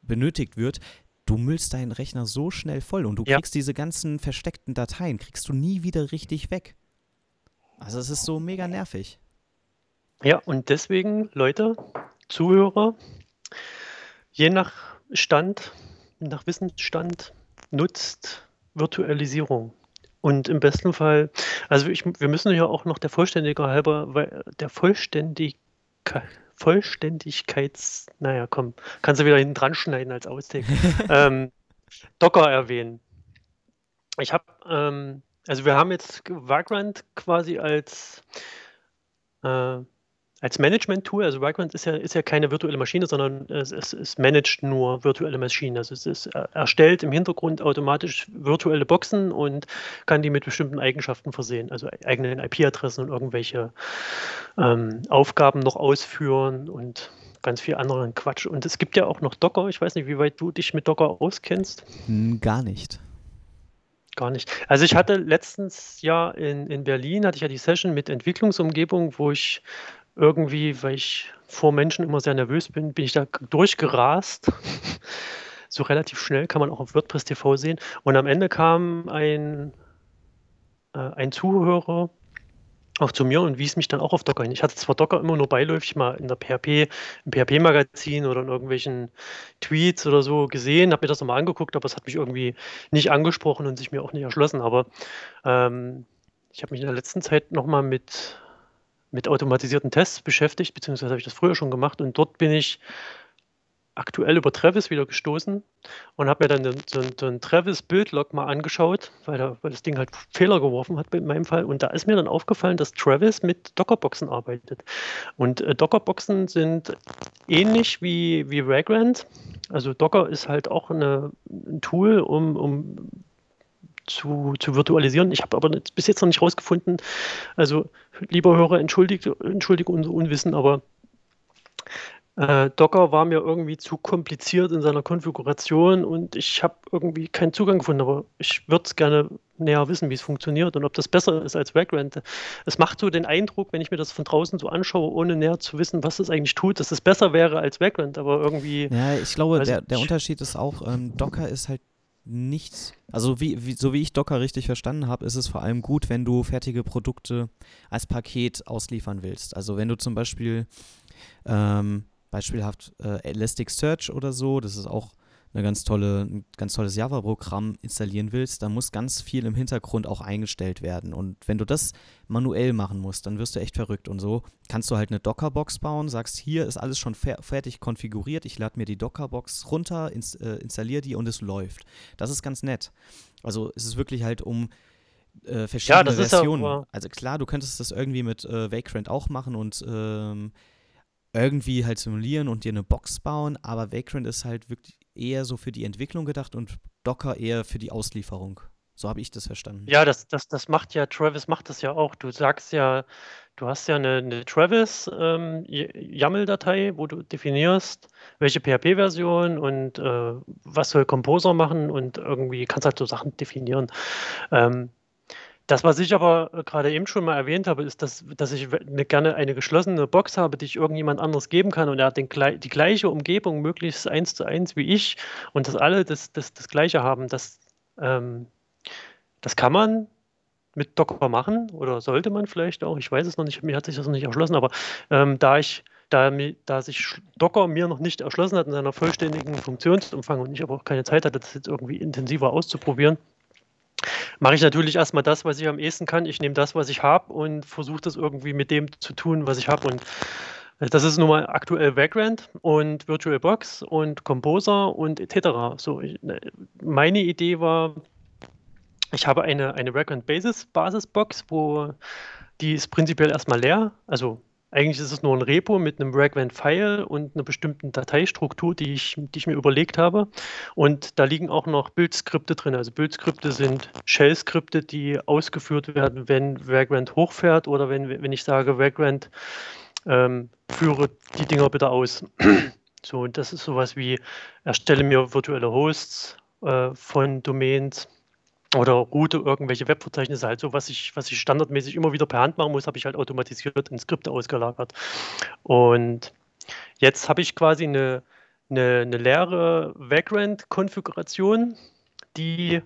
benötigt wird. Du müllst deinen Rechner so schnell voll und du Ja. kriegst diese ganzen versteckten Dateien, kriegst du nie wieder richtig weg. Also, es ist so mega nervig. Ja, und deswegen, Leute, Zuhörer, je nach Stand, nach Wissensstand, nutzt Virtualisierung. Und im besten Fall, also ich, wir müssen ja auch noch der Vollständiger halber, weil der Vollständigkeit, Vollständigkeits, naja, komm, kannst du wieder hinten dran schneiden als Outtake, ähm, Docker erwähnen. Ich habe, ähm, also wir haben jetzt Vagrant quasi als äh, als Management-Tool, also Vagrant ist ja, ist ja keine virtuelle Maschine, sondern es, es, es managt nur virtuelle Maschinen. Also es ist, er- erstellt im Hintergrund automatisch virtuelle Boxen und kann die mit bestimmten Eigenschaften versehen, also eigenen IP-Adressen und irgendwelche ähm, Aufgaben noch ausführen und ganz viel anderen Quatsch. Und es gibt ja auch noch Docker. Ich weiß nicht, wie weit du dich mit Docker auskennst. Hm, gar nicht. Gar nicht. Also ich hatte letztens ja in, in Berlin, hatte ich ja die Session mit Entwicklungsumgebung, wo ich irgendwie, weil ich vor Menschen immer sehr nervös bin, bin ich da durchgerast. So relativ schnell kann man auch auf WordPress TV sehen. Und am Ende kam ein, äh, ein Zuhörer auch zu mir und wies mich dann auch auf Docker hin. Ich hatte zwar Docker immer nur beiläufig mal in der PHP, im PHP-Magazin oder in irgendwelchen Tweets oder so gesehen, habe mir das nochmal angeguckt, aber es hat mich irgendwie nicht angesprochen und sich mir auch nicht erschlossen. Aber ähm, ich habe mich in der letzten Zeit nochmal mit, mit automatisierten Tests beschäftigt, beziehungsweise habe ich das früher schon gemacht und dort bin ich aktuell über Travis wieder gestoßen und habe mir dann den, so, ein- so ein Travis-Bildlog mal angeschaut, weil, da, weil das Ding halt Fehler geworfen hat in meinem Fall. Und da ist mir dann aufgefallen, dass Travis mit Dockerboxen arbeitet. Und äh, Dockerboxen sind ähnlich wie, wie Vagrant. Also Docker ist halt auch eine, ein Tool, um, um zu, zu virtualisieren. Ich habe aber bis jetzt noch nicht rausgefunden, also lieber Hörer, entschuldige, entschuldige unser Unwissen, aber äh, Docker war mir irgendwie zu kompliziert in seiner Konfiguration und ich habe irgendwie keinen Zugang gefunden, aber ich würde es gerne näher wissen, wie es funktioniert und ob das besser ist als Vagrant. Es macht so den Eindruck, wenn ich mir das von draußen so anschaue, ohne näher zu wissen, was es eigentlich tut, dass es besser wäre als Vagrant, aber irgendwie, Ja, ich glaube, der, der. Unterschied ist auch, ähm, Docker ist halt nichts, also wie, wie, so wie ich Docker richtig verstanden habe, ist es vor allem gut, wenn du fertige Produkte als Paket ausliefern willst. Also wenn du zum Beispiel ähm, beispielhaft äh, Elasticsearch oder so, das ist auch eine ganz tolle, ein ganz tolles Java-Programm installieren willst, dann muss ganz viel im Hintergrund auch eingestellt werden. Und wenn du das manuell machen musst, dann wirst du echt verrückt. Und so kannst du halt eine Docker-Box bauen, sagst, hier ist alles schon fer fertig konfiguriert, ich lade mir die Docker-Box runter, ins äh, installiere die und es läuft. Das ist ganz nett. Also es ist wirklich halt um äh, verschiedene ja Versionen. aber- also klar, du könntest das irgendwie mit äh, Vagrant auch machen und ähm, irgendwie halt simulieren und dir eine Box bauen, aber Vagrant ist halt wirklich eher so für die Entwicklung gedacht und Docker eher für die Auslieferung. So habe ich das verstanden. ja, das, das, das macht ja, Travis macht das ja auch. Du sagst ja, du hast ja eine, eine Travis ähm, wo du definierst, welche PHP-Version und äh, was soll Composer machen und irgendwie kannst halt so Sachen definieren. Ähm, das, was ich aber äh, gerade eben schon mal erwähnt habe, ist, dass, dass ich eine, gerne eine geschlossene Box habe, die ich irgendjemand anderes geben kann und er hat den, die gleiche Umgebung, möglichst eins zu eins wie ich und dass alle das, das, das Gleiche haben. Das, Ähm, das kann man mit Docker machen oder sollte man vielleicht auch, ich weiß es noch nicht, mir hat sich das noch nicht erschlossen, aber ähm, da ich da, da sich Docker mir noch nicht erschlossen hat in seiner vollständigen Funktionsumfang und ich aber auch keine Zeit hatte, das jetzt irgendwie intensiver auszuprobieren, mache ich natürlich erstmal das, was ich am ehesten kann. Ich nehme das, was ich habe und versuche das irgendwie mit dem zu tun, was ich habe. Und äh, das ist nun mal aktuell Vagrant und VirtualBox und Composer und etc. So, ich, ne, meine Idee war, ich habe eine, eine Vagrant Basis Basisbox, wo die ist prinzipiell erstmal leer. Also eigentlich ist es nur ein Repo mit einem Ragvan-File und einer bestimmten Dateistruktur, die ich, die ich mir überlegt habe. Und da liegen auch noch Bildskripte drin. Also Bildskripte sind Shell-Skripte, die ausgeführt werden, wenn Vagrant hochfährt oder wenn, wenn ich sage, Vagrant ähm, führe die Dinger bitte aus. so, und das ist sowas wie, erstelle mir virtuelle Hosts äh, von Domains oder route irgendwelche Webverzeichnisse halt so, was ich, was ich standardmäßig immer wieder per Hand machen muss, habe ich halt automatisiert in Skripte ausgelagert. Und jetzt habe ich quasi eine, eine, eine leere Vagrant-Konfiguration, die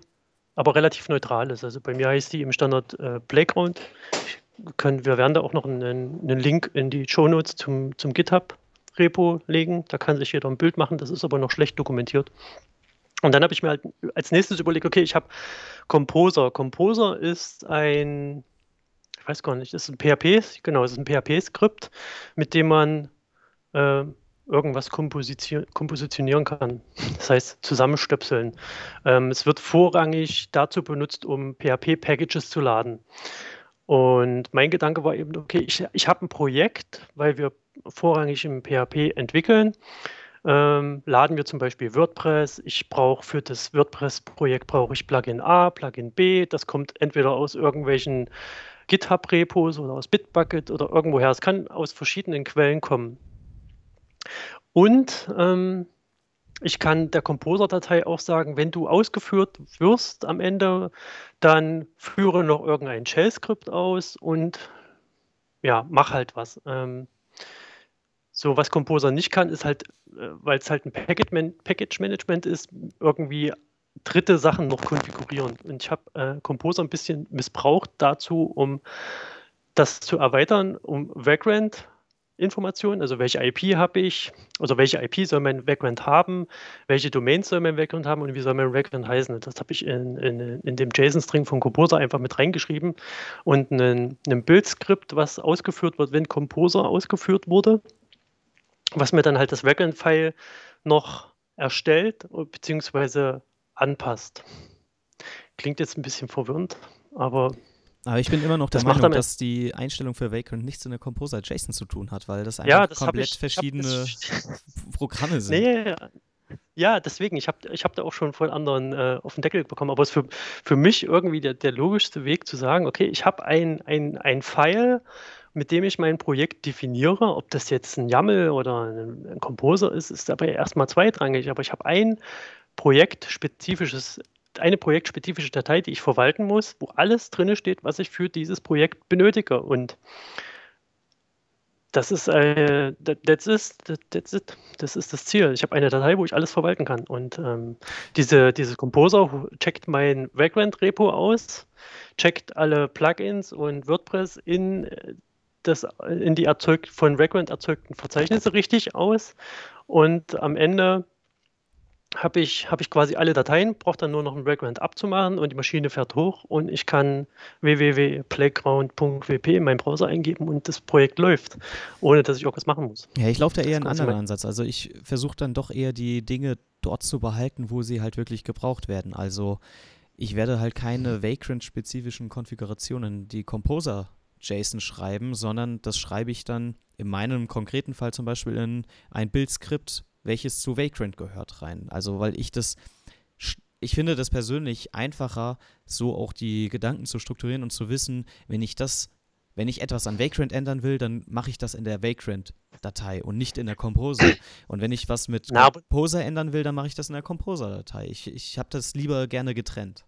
aber relativ neutral ist. Also bei mir heißt die im Standard äh, Playground. Können, wir werden da auch noch einen, einen Link in die Show Notes zum, zum GitHub-Repo legen. Da kann sich jeder ein Bild machen, das ist aber noch schlecht dokumentiert. Und dann habe ich mir halt als nächstes überlegt, okay, ich habe Composer. Composer ist ein, ich weiß gar nicht, ist ein PHP, genau, ist ein PHP-Skript, mit dem man äh, irgendwas kompositionieren kann. Das heißt, zusammenstöpseln. Ähm, es wird vorrangig dazu benutzt, um PHP-Packages zu laden. Und mein Gedanke war eben, okay, ich, ich habe ein Projekt, weil wir vorrangig im PHP entwickeln ähm, laden wir zum Beispiel WordPress. Ich brauche für das WordPress-Projekt brauche ich Plugin A, Plugin B. Das kommt entweder aus irgendwelchen GitHub-Repos oder aus Bitbucket oder irgendwoher. Es kann aus verschiedenen Quellen kommen. Und ähm, ich kann der Composer-Datei auch sagen, wenn du ausgeführt wirst am Ende, dann führe noch irgendein Shell-Skript aus und ja, mach halt was. Ähm, so, was Composer nicht kann, ist halt, äh, weil es halt ein Package Management ist, irgendwie dritte Sachen noch konfigurieren. Und ich habe äh, Composer ein bisschen missbraucht dazu, um das zu erweitern, um Vagrant Informationen, also welche IP habe ich, also welche IP soll mein Vagrant haben, welche Domains soll mein Vagrant haben und wie soll mein Vagrant heißen. Das habe ich in, in, in dem JSON-String von Composer einfach mit reingeschrieben und ein Bildskript, was ausgeführt wird, wenn Composer ausgeführt wurde was mir dann halt das Vagrant-File noch erstellt bzw. anpasst. Klingt jetzt ein bisschen verwirrend, aber. Aber ich bin immer noch der Meinung, dass die Einstellung für Vagrant nichts in der Composer JSON zu tun hat, weil das einfach ja, das komplett ich, verschiedene Programme sind. Nee, ja, deswegen, ich habe ich hab da auch schon von anderen äh, auf den Deckel bekommen, aber es ist für, für mich irgendwie der, der logischste Weg zu sagen, okay, ich habe ein, ein, ein File, mit dem ich mein Projekt definiere. Ob das jetzt ein YAML oder ein, Composer ist, ist dabei erstmal zweitrangig. Aber ich habe ein projektspezifisches, eine projektspezifische Datei, die ich verwalten muss, wo alles drin steht, was ich für dieses Projekt benötige. Und das ist, äh, that's is, that's it. das ist das Ziel. Ich habe eine Datei, wo ich alles verwalten kann. Und ähm, diese, diese Composer checkt mein Vagrant-Repo aus, checkt alle Plugins und WordPress in das in die erzeugt, von Vagrant erzeugten Verzeichnisse richtig aus und am Ende habe ich, hab ich quasi alle Dateien, brauche dann nur noch ein Vagrant abzumachen und die Maschine fährt hoch und ich kann www.playground.wp in meinem Browser eingeben und das Projekt läuft, ohne dass ich irgendwas machen muss. Ja, ich laufe da eher einen anderen Ansatz. Also ich versuche dann doch eher die Dinge dort zu behalten, wo sie halt wirklich gebraucht werden. Also ich werde halt keine Vagrant-spezifischen Konfigurationen, die Composer JSON schreiben, sondern das schreibe ich dann in meinem konkreten Fall zum Beispiel in ein Bildskript, welches zu Vagrant gehört, rein. Also weil ich das, ich finde das persönlich einfacher, so auch die Gedanken zu strukturieren und zu wissen, wenn ich das, wenn ich etwas an Vagrant ändern will, dann mache ich das in der Vagrant-Datei und nicht in der Composer. Und wenn ich was mit Composer ändern will, dann mache ich das in der Composer-Datei. Ich, ich habe das lieber gerne getrennt.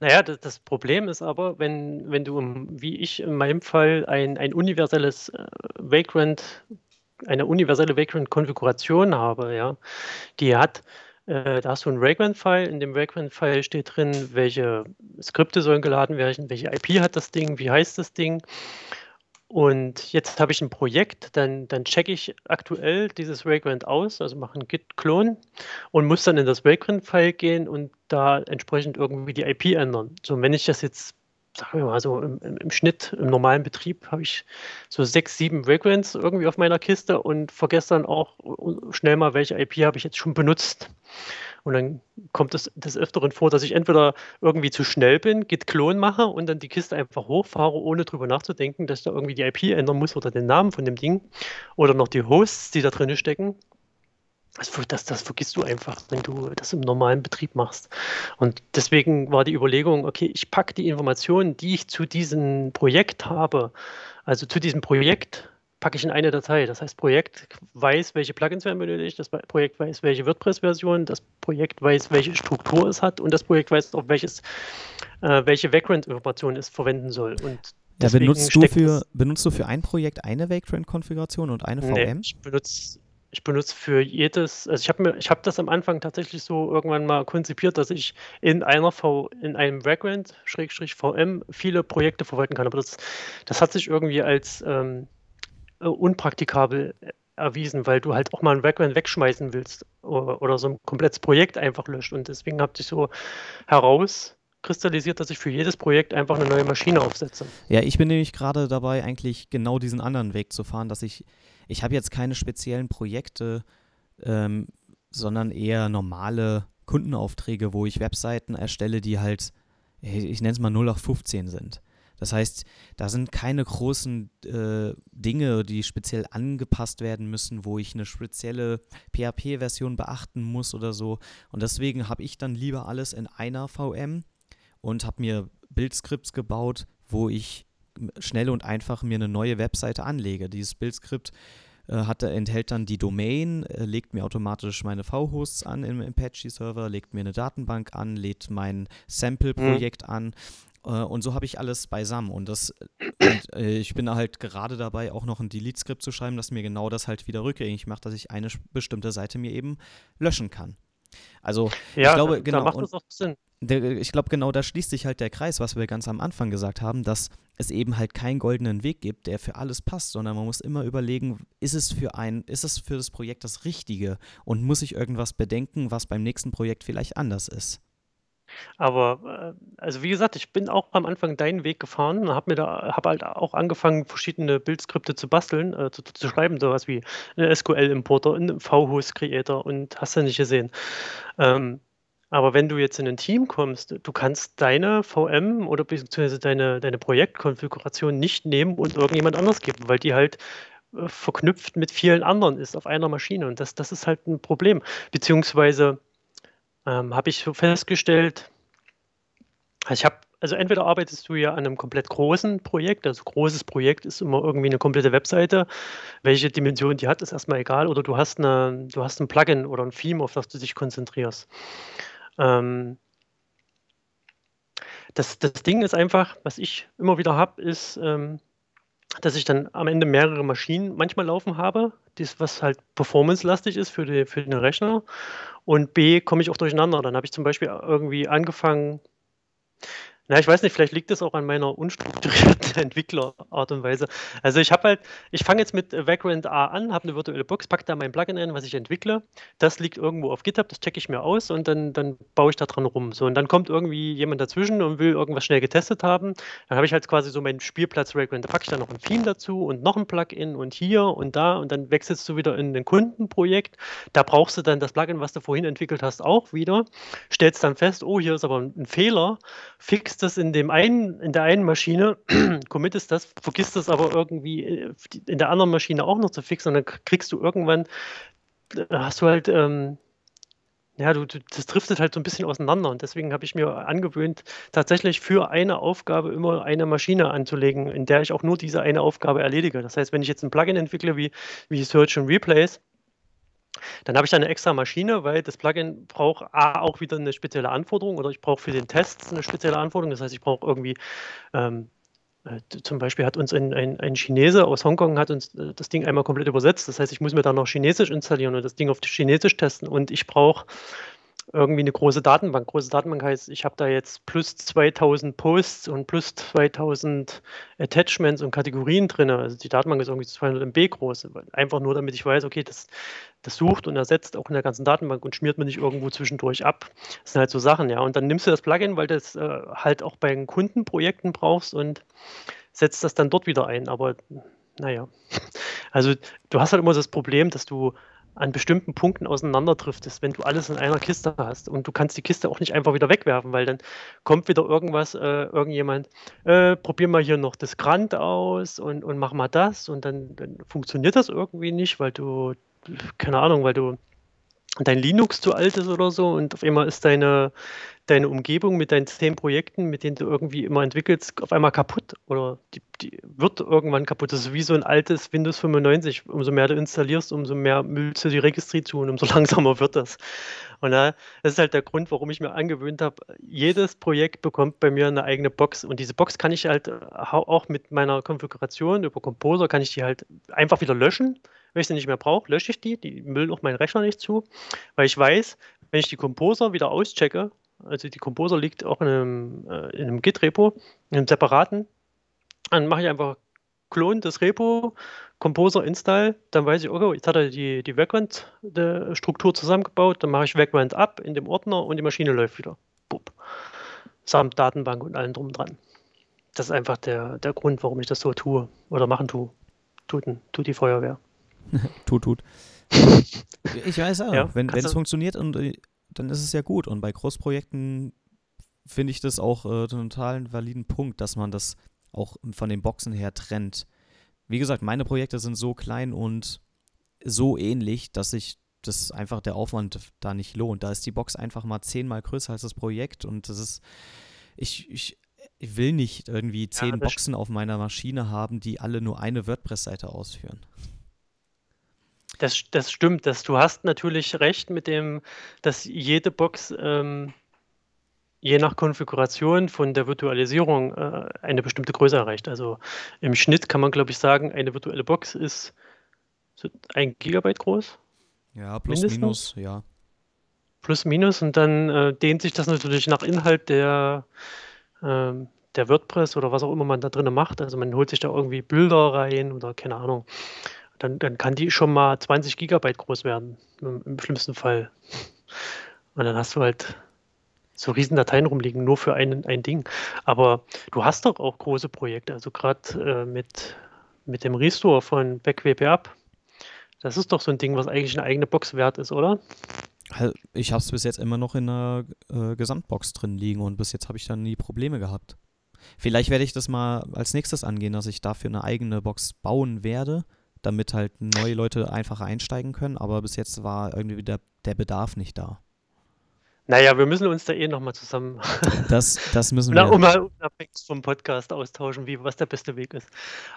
Naja, das, das Problem ist aber, wenn, wenn du, wie ich in meinem Fall, ein, ein universelles äh, Vagrant, eine universelle Vagrant-Konfiguration habe, ja, die hat Äh, da hast du einen Vagrant-File. In dem Vagrant-File steht drin, welche Skripte sollen geladen werden, welche IP hat das Ding, wie heißt das Ding. Und jetzt habe ich ein Projekt, dann, dann checke ich aktuell dieses Vagrant aus, also mache einen Git-Klon und muss dann in das Vagrant-File gehen und da entsprechend irgendwie die IP ändern. So, wenn ich das jetzt, sagen wir mal so im, im Schnitt, im normalen Betrieb, habe ich so sechs, sieben Vagrants irgendwie auf meiner Kiste und vergesse dann auch schnell mal, welche IP habe ich jetzt schon benutzt. Und dann kommt es des Öfteren vor, dass ich entweder irgendwie zu schnell bin, Git-Klon mache und dann die Kiste einfach hochfahre, ohne drüber nachzudenken, dass ich da irgendwie die IP ändern muss oder den Namen von dem Ding oder noch die Hosts, die da drin stecken. Das, das, das vergisst du einfach, wenn du das im normalen Betrieb machst. Und deswegen war die Überlegung, okay, ich packe die Informationen, die ich zu diesem Projekt habe, also zu diesem Projekt packe ich in eine Datei. Das heißt, Projekt weiß, welche Plugins werden benötigt, das Projekt weiß, welche WordPress-Version, das Projekt weiß, welche Struktur es hat und das Projekt weiß auch, welches, äh, welche Vagrant-Information es verwenden soll. Und ja, benutzt, du für, benutzt du für ein Projekt eine Vagrant-Konfiguration und eine VM? Nee, ich benutze ich benutze für jedes, also ich habe mir, ich habe das am Anfang tatsächlich so irgendwann mal konzipiert, dass ich in einer V, in einem Vagrant, Schrägstrich VM, viele Projekte verwalten kann. Aber das, das hat sich irgendwie als ähm, äh, unpraktikabel erwiesen, weil du halt auch mal ein Backend wegschmeißen willst oder, oder, so ein komplettes Projekt einfach löscht. Und deswegen habe ich so herauskristallisiert, dass ich für jedes Projekt einfach eine neue Maschine aufsetze. Ja, ich bin nämlich gerade dabei, eigentlich genau diesen anderen Weg zu fahren, dass ich, ich habe jetzt keine speziellen Projekte, ähm, sondern eher normale Kundenaufträge, wo ich Webseiten erstelle, die halt, ich nenne es mal 0 auf 15 sind. Das heißt, da sind keine großen äh, Dinge, die speziell angepasst werden müssen, wo ich eine spezielle PHP-Version beachten muss oder so. Und deswegen habe ich dann lieber alles in einer VM und habe mir Bildskripts gebaut, wo ich schnell und einfach mir eine neue Webseite anlege. Dieses Bildskript äh, hat, enthält dann die Domain, äh, legt mir automatisch meine V-Hosts an im Apache-Server, legt mir eine Datenbank an, lädt mein Sample-Projekt mhm. an äh, und so habe ich alles beisammen. Und das, und, äh, ich bin halt gerade dabei, auch noch ein Delete-Skript zu schreiben, das mir genau das halt wieder rückgängig macht, dass ich eine bestimmte Seite mir eben löschen kann. Also ja, ich glaube, da, genau. Da macht das auch Sinn. Ich glaube, genau da schließt sich halt der Kreis, was wir ganz am Anfang gesagt haben, dass es eben halt keinen goldenen Weg gibt, der für alles passt, sondern man muss immer überlegen, ist es für ein, ist es für das Projekt das Richtige und muss ich irgendwas bedenken, was beim nächsten Projekt vielleicht anders ist. Aber, äh, also wie gesagt, ich bin auch am Anfang deinen Weg gefahren und habe mir halt auch angefangen, verschiedene Bildskripte zu basteln, äh, zu, zu schreiben, sowas wie ein SQL-Importer, ein V-Host-Creator und hast du nicht gesehen. Ähm, aber wenn du jetzt in ein Team kommst, du kannst deine VM oder beziehungsweise deine, deine Projektkonfiguration nicht nehmen und irgendjemand anders geben, weil die halt äh, verknüpft mit vielen anderen ist auf einer Maschine. Und das, das ist halt ein Problem. Beziehungsweise ähm, habe ich so festgestellt, also ich habe, also entweder arbeitest du ja an einem komplett großen Projekt, also großes Projekt ist immer irgendwie eine komplette Webseite, welche Dimension die hat, ist erstmal egal, oder du hast eine, du hast ein Plugin oder ein Theme, auf das du dich konzentrierst. Ähm, das, das Ding ist einfach, was ich immer wieder habe, ist, ähm, dass ich dann am Ende mehrere Maschinen manchmal laufen habe, das, was halt performance-lastig ist für, die, für den Rechner. Und B, komme ich auch durcheinander. Dann habe ich zum Beispiel irgendwie angefangen, na, ich weiß nicht, vielleicht liegt es auch an meiner unstrukturierten Entwicklerart und Weise. Also ich habe halt, ich fange jetzt mit Vagrant A an, habe eine virtuelle Box, packe da mein Plugin ein, was ich entwickle. Das liegt irgendwo auf GitHub, das checke ich mir aus und dann, dann baue ich da dran rum. So, und dann kommt irgendwie jemand dazwischen und will irgendwas schnell getestet haben. Dann habe ich halt quasi so meinen Spielplatz Vagrant. Da packe ich dann noch ein Theme dazu und noch ein Plugin und hier und da und dann wechselst du wieder in ein Kundenprojekt. Da brauchst du dann das Plugin, was du vorhin entwickelt hast, auch wieder. Stellst dann fest, oh, hier ist aber ein Fehler, fix das in dem einen, in der einen Maschine, committest das, vergisst das aber irgendwie äh, in der anderen Maschine auch noch zu fixen und dann kriegst du irgendwann, äh, hast du halt, ähm, ja, du, du, das driftet halt so ein bisschen auseinander und deswegen habe ich mir angewöhnt, tatsächlich für eine Aufgabe immer eine Maschine anzulegen, in der ich auch nur diese eine Aufgabe erledige. Das heißt, wenn ich jetzt ein Plugin entwickle wie, wie Search and Replace, dann habe ich da eine extra Maschine, weil das Plugin braucht A, auch wieder eine spezielle Anforderung oder ich brauche für den Test eine spezielle Anforderung. Das heißt, ich brauche irgendwie, ähm, äh, zum Beispiel hat uns ein, ein, ein, Chinese aus Hongkong hat uns äh, das Ding einmal komplett übersetzt. Das heißt, ich muss mir da noch Chinesisch installieren und das Ding auf Chinesisch testen und ich brauche irgendwie eine große Datenbank. Große Datenbank heißt, ich habe da jetzt plus 2000 Posts und plus 2000 Attachments und Kategorien drin. Also die Datenbank ist irgendwie 200 MB groß. Einfach nur, damit ich weiß, okay, das, das sucht und ersetzt auch in der ganzen Datenbank und schmiert mir nicht irgendwo zwischendurch ab. Das sind halt so Sachen, ja. Und dann nimmst du das Plugin, weil du das äh, halt auch bei Kundenprojekten brauchst und setzt das dann dort wieder ein. Aber naja, also du hast halt immer das Problem, dass du an bestimmten Punkten auseinanderdriftest, wenn du alles in einer Kiste hast. Und du kannst die Kiste auch nicht einfach wieder wegwerfen, weil dann kommt wieder irgendwas, äh, irgendjemand, äh, probier mal hier noch das Grant aus und, und mach mal das. Und dann, dann funktioniert das irgendwie nicht, weil du, keine Ahnung, weil du dein Linux zu alt ist oder so und auf einmal ist deine, deine Umgebung mit deinen zehn Projekten, mit denen du irgendwie immer entwickelst, auf einmal kaputt oder die, die wird irgendwann kaputt. Das ist wie so ein altes Windows 95. Umso mehr du installierst, umso mehr müllst du die Registry zu und umso langsamer wird das. Und das ist halt der Grund, warum ich mir angewöhnt habe, jedes Projekt bekommt bei mir eine eigene Box. Und diese Box kann ich halt auch mit meiner Konfiguration über Composer kann ich die halt einfach wieder löschen. Wenn ich sie nicht mehr brauche, lösche ich die. Die müllen auch meinen Rechner nicht zu, weil ich weiß, wenn ich die Composer wieder auschecke, also die Composer liegt auch in einem, äh, in einem Git-Repo, in einem separaten. Dann mache ich einfach Klon des Repo, Composer install, dann weiß ich, okay, jetzt hat er die, die Background-Struktur zusammengebaut, dann mache ich Background ab in dem Ordner und die Maschine läuft wieder. Bup. Samt Datenbank und allem drum dran. Das ist einfach der, der Grund, warum ich das so tue oder machen tue. Tut, tut die Feuerwehr. tut, tut. Ich weiß auch, ja, wenn es funktioniert und äh, dann ist es ja gut. Und bei Großprojekten finde ich das auch äh, total einen validen Punkt, dass man das auch von den Boxen her trennt. Wie gesagt, meine Projekte sind so klein und so ähnlich, dass sich das einfach der Aufwand da nicht lohnt. Da ist die Box einfach mal zehnmal größer als das Projekt und das ist, ich, ich, ich will nicht irgendwie zehn ja, Boxen auf meiner Maschine haben, die alle nur eine WordPress-Seite ausführen. Das, das stimmt, dass du hast natürlich recht mit dem, dass jede Box ähm, je nach Konfiguration von der Virtualisierung äh, eine bestimmte Größe erreicht. Also im Schnitt kann man, glaube ich, sagen, eine virtuelle Box ist so ein Gigabyte groß. Ja, plus mindestens. minus, ja. Plus minus und dann äh, dehnt sich das natürlich nach Inhalt der, äh, der WordPress oder was auch immer man da drin macht. Also man holt sich da irgendwie Bilder rein oder keine Ahnung dann, dann kann die schon mal 20 Gigabyte groß werden, im, im schlimmsten Fall. Und dann hast du halt so riesen Dateien rumliegen, nur für ein, ein Ding. Aber du hast doch auch große Projekte, also gerade äh, mit, mit dem Restore von BackWP Up. Das ist doch so ein Ding, was eigentlich eine eigene Box wert ist, oder? Ich habe es bis jetzt immer noch in einer äh, Gesamtbox drin liegen und bis jetzt habe ich dann nie Probleme gehabt. Vielleicht werde ich das mal als nächstes angehen, dass ich dafür eine eigene Box bauen werde damit halt neue Leute einfacher einsteigen können. Aber bis jetzt war irgendwie der, der Bedarf nicht da. Naja, wir müssen uns da eh nochmal zusammen. Das, das müssen wir. Um mal unabhängig vom Podcast austauschen, wie, was der beste Weg ist.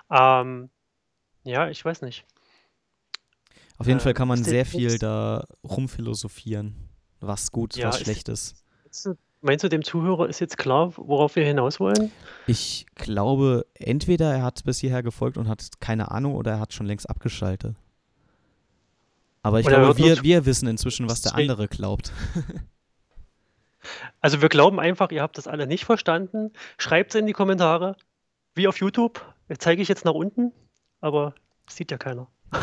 Ähm, ja, ich weiß nicht. Auf jeden äh, Fall kann man sehr viel da rumphilosophieren, was gut, ja, was schlecht ist. ist. Meinst du, dem Zuhörer ist jetzt klar, worauf wir hinaus wollen? Ich glaube, entweder er hat bis hierher gefolgt und hat keine Ahnung oder er hat schon längst abgeschaltet. Aber ich oder glaube, wir, wir wissen inzwischen, was der andere glaubt. Also wir glauben einfach, ihr habt das alle nicht verstanden. Schreibt es in die Kommentare, wie auf YouTube. Zeige ich jetzt nach unten, aber sieht ja keiner.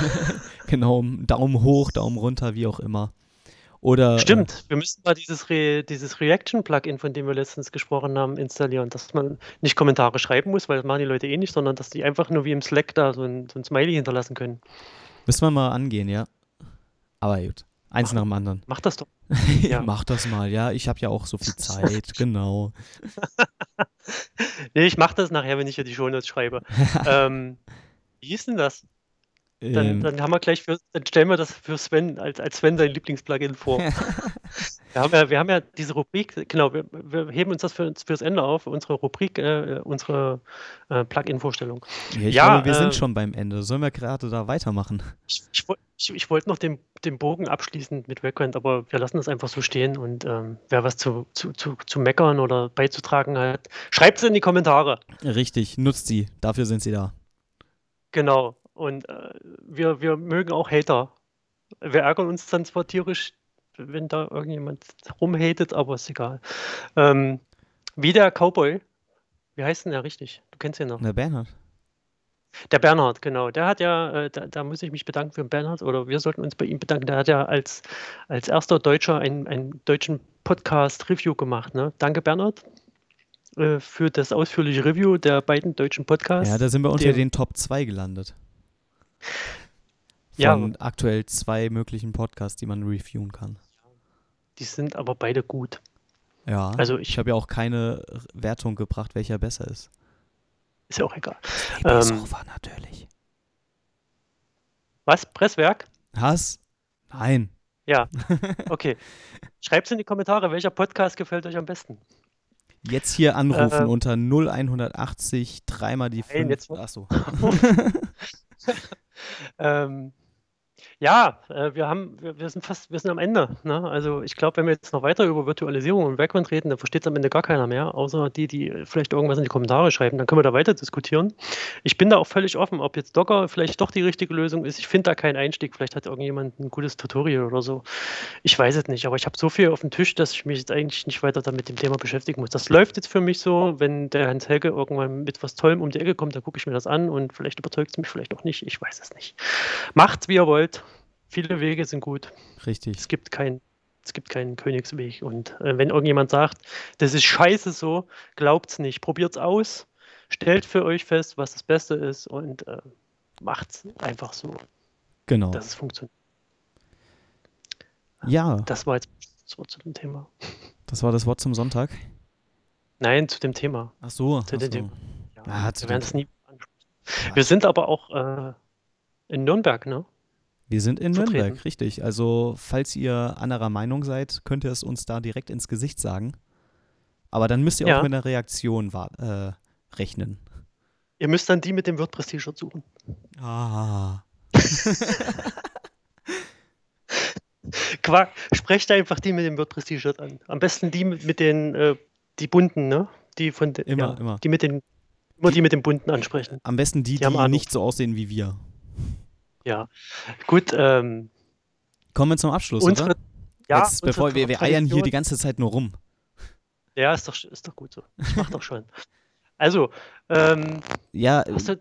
genau, Daumen hoch, Daumen runter, wie auch immer. Oder, äh, Stimmt, wir müssen mal dieses, Re dieses Reaction-Plugin, von dem wir letztens gesprochen haben, installieren, dass man nicht Kommentare schreiben muss, weil das machen die Leute eh nicht, sondern dass die einfach nur wie im Slack da so ein, so ein Smiley hinterlassen können. Müssen wir mal angehen, ja. Aber gut, eins mach, nach dem anderen. Mach das doch. ja. Mach das mal, ja. Ich habe ja auch so viel Zeit, genau. nee, ich mach das nachher, wenn ich hier die Shownotes schreibe. ähm, wie ist denn das? Dann, ähm, dann haben wir gleich für, dann stellen wir das für Sven, als, als Sven sein Lieblingsplugin vor. wir, haben ja, wir haben ja diese Rubrik, genau, wir, wir heben uns das für, fürs Ende auf, unsere Rubrik, äh, unsere äh, Plugin-Vorstellung. Ja, ich ja, glaube, wir äh, sind schon beim Ende. Sollen wir gerade da weitermachen? Ich, ich, ich, ich wollte noch den, den Bogen abschließen mit Backend, aber wir lassen das einfach so stehen und ähm, wer was zu, zu, zu, zu meckern oder beizutragen hat, schreibt es in die Kommentare. Richtig, nutzt sie, dafür sind sie da. Genau. Und äh, wir, wir mögen auch Hater. Wir ärgern uns dann zwar tierisch, wenn da irgendjemand rumhatet, aber ist egal. Ähm, wie der Cowboy. Wie heißt denn der richtig? Du kennst ihn noch. Der Bernhard. Der Bernhard, genau. Der hat ja, äh, da, da, muss ich mich bedanken für den Bernhard oder wir sollten uns bei ihm bedanken. Der hat ja als, als erster Deutscher einen, einen deutschen Podcast-Review gemacht. Ne? Danke, Bernhard, äh, für das ausführliche Review der beiden deutschen Podcasts. Ja, da sind wir unter den, den Top 2 gelandet. Von ja. aktuell zwei möglichen Podcasts, die man reviewen kann. Die sind aber beide gut. Ja, also ich, ich habe ja auch keine Wertung gebracht, welcher besser ist. Ist ja auch egal. Ähm, Sofa natürlich. Was? Presswerk? Hass? Nein. Ja, okay. Schreibt es in die Kommentare, welcher Podcast gefällt euch am besten. Jetzt hier anrufen äh, unter 0180 dreimal die 5. Achso. ähm, ja, äh, wir haben, wir, sind fast, wir sind am Ende. Ne? Also ich glaube, wenn wir jetzt noch weiter über Virtualisierung und Background reden, dann versteht es am Ende gar keiner mehr, außer die, die vielleicht irgendwas in die Kommentare schreiben. Dann können wir da weiter diskutieren. Ich bin da auch völlig offen, ob jetzt Docker vielleicht doch die richtige Lösung ist. Ich finde da keinen Einstieg. Vielleicht hat irgendjemand ein gutes Tutorial oder so. Ich weiß es nicht, aber ich habe so viel auf dem Tisch, dass ich mich jetzt eigentlich nicht weiter damit dem Thema beschäftigen muss. Das läuft jetzt für mich so, wenn der Hans Helge irgendwann mit was Tollem um die Ecke kommt, dann gucke ich mir das an und vielleicht überzeugt es mich vielleicht auch nicht. Ich weiß es nicht. Macht's, wie ihr wollt viele Wege sind gut. Richtig. Es gibt keinen es gibt keinen Königsweg. Und äh, wenn irgendjemand sagt, das ist scheiße so, glaubt es nicht. Probiert es aus, stellt für euch fest, was das Beste ist und äh, macht es einfach so. Genau. Dass es funktioniert. Ja. Das war jetzt das Wort zu dem Thema. Das war das Wort zum Sonntag? Nein, zu dem Thema. Ach so. Zu ach so. Thema. Ja, ah, wir werden es nie ansprechen. Wir sind aber auch äh, in Nürnberg, ne? Wir sind in vertreten. Nürnberg, richtig. Also, falls ihr anderer Meinung seid, könnt ihr es uns da direkt ins Gesicht sagen. Aber dann müsst ihr ja. auch mit einer Reaktion äh, rechnen. Ihr müsst dann die mit dem WordPress-T-Shirt suchen. Ah. Quark, sprecht einfach die mit dem WordPress-T-Shirt an. Am besten die mit, mit den, äh, die bunten, ne? Die von den, immer, ja, immer. Die mit den, immer die, die mit den bunten ansprechen. Am besten die, die, die nicht so aussehen wie wir. Ja, gut. Ähm, Kommen wir zum Abschluss, unsere, oder? Ja, Jetzt, bevor wir, wir eiern hier die ganze Zeit nur rum. Ja, ist doch, ist doch gut so. Ich mach doch schon. Also, ähm, ja, hast du,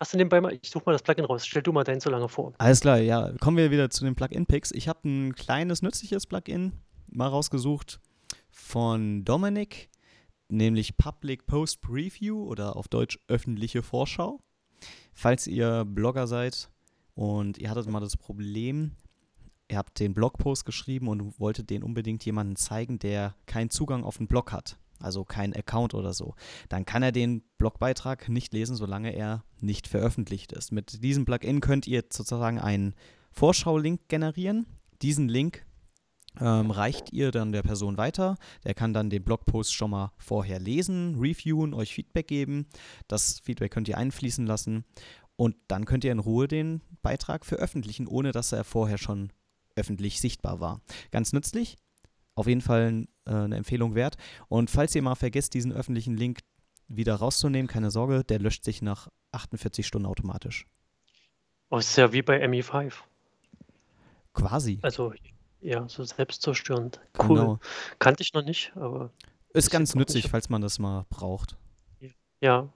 hast du nebenbei mal, ich suche mal das Plugin raus, stell du mal deinen so lange vor. Alles klar, ja. Kommen wir wieder zu den Plugin-Picks. Ich habe ein kleines, nützliches Plugin mal rausgesucht von Dominik, nämlich Public Post Preview oder auf Deutsch öffentliche Vorschau. Falls ihr Blogger seid, und ihr hattet mal das Problem, ihr habt den Blogpost geschrieben und wolltet den unbedingt jemandem zeigen, der keinen Zugang auf den Blog hat, also keinen Account oder so. Dann kann er den Blogbeitrag nicht lesen, solange er nicht veröffentlicht ist. Mit diesem Plugin könnt ihr sozusagen einen Vorschau-Link generieren. Diesen Link ähm, reicht ihr dann der Person weiter. Der kann dann den Blogpost schon mal vorher lesen, reviewen, euch Feedback geben. Das Feedback könnt ihr einfließen lassen und dann könnt ihr in Ruhe den Beitrag veröffentlichen, ohne dass er vorher schon öffentlich sichtbar war. Ganz nützlich, auf jeden Fall äh, eine Empfehlung wert. Und falls ihr mal vergesst, diesen öffentlichen Link wieder rauszunehmen, keine Sorge, der löscht sich nach 48 Stunden automatisch. Oh, ist ja wie bei ME5. Quasi. Also, ja, so selbstzerstörend. Cool. Genau. Kannte ich noch nicht, aber. Ist ganz nützlich, falls man das mal braucht. Ja.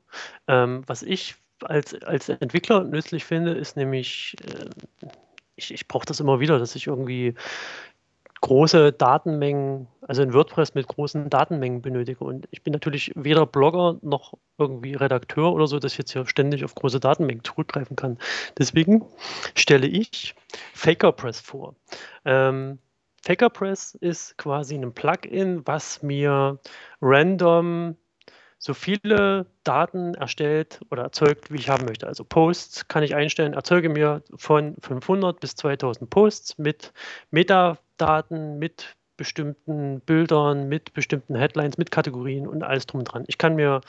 Ähm, was ich als, als Entwickler nützlich finde, ist nämlich, äh, ich, ich brauche das immer wieder, dass ich irgendwie große Datenmengen, also in WordPress mit großen Datenmengen benötige. Und ich bin natürlich weder Blogger noch irgendwie Redakteur oder so, dass ich jetzt hier ständig auf große Datenmengen zurückgreifen kann. Deswegen stelle ich FakerPress vor. Ähm, FakerPress ist quasi ein Plugin, was mir random so viele Daten erstellt oder erzeugt, wie ich haben möchte. Also Posts kann ich einstellen, erzeuge mir von 500 bis 2000 Posts mit Metadaten, mit bestimmten Bildern, mit bestimmten Headlines, mit Kategorien und alles drum dran. Ich kann mir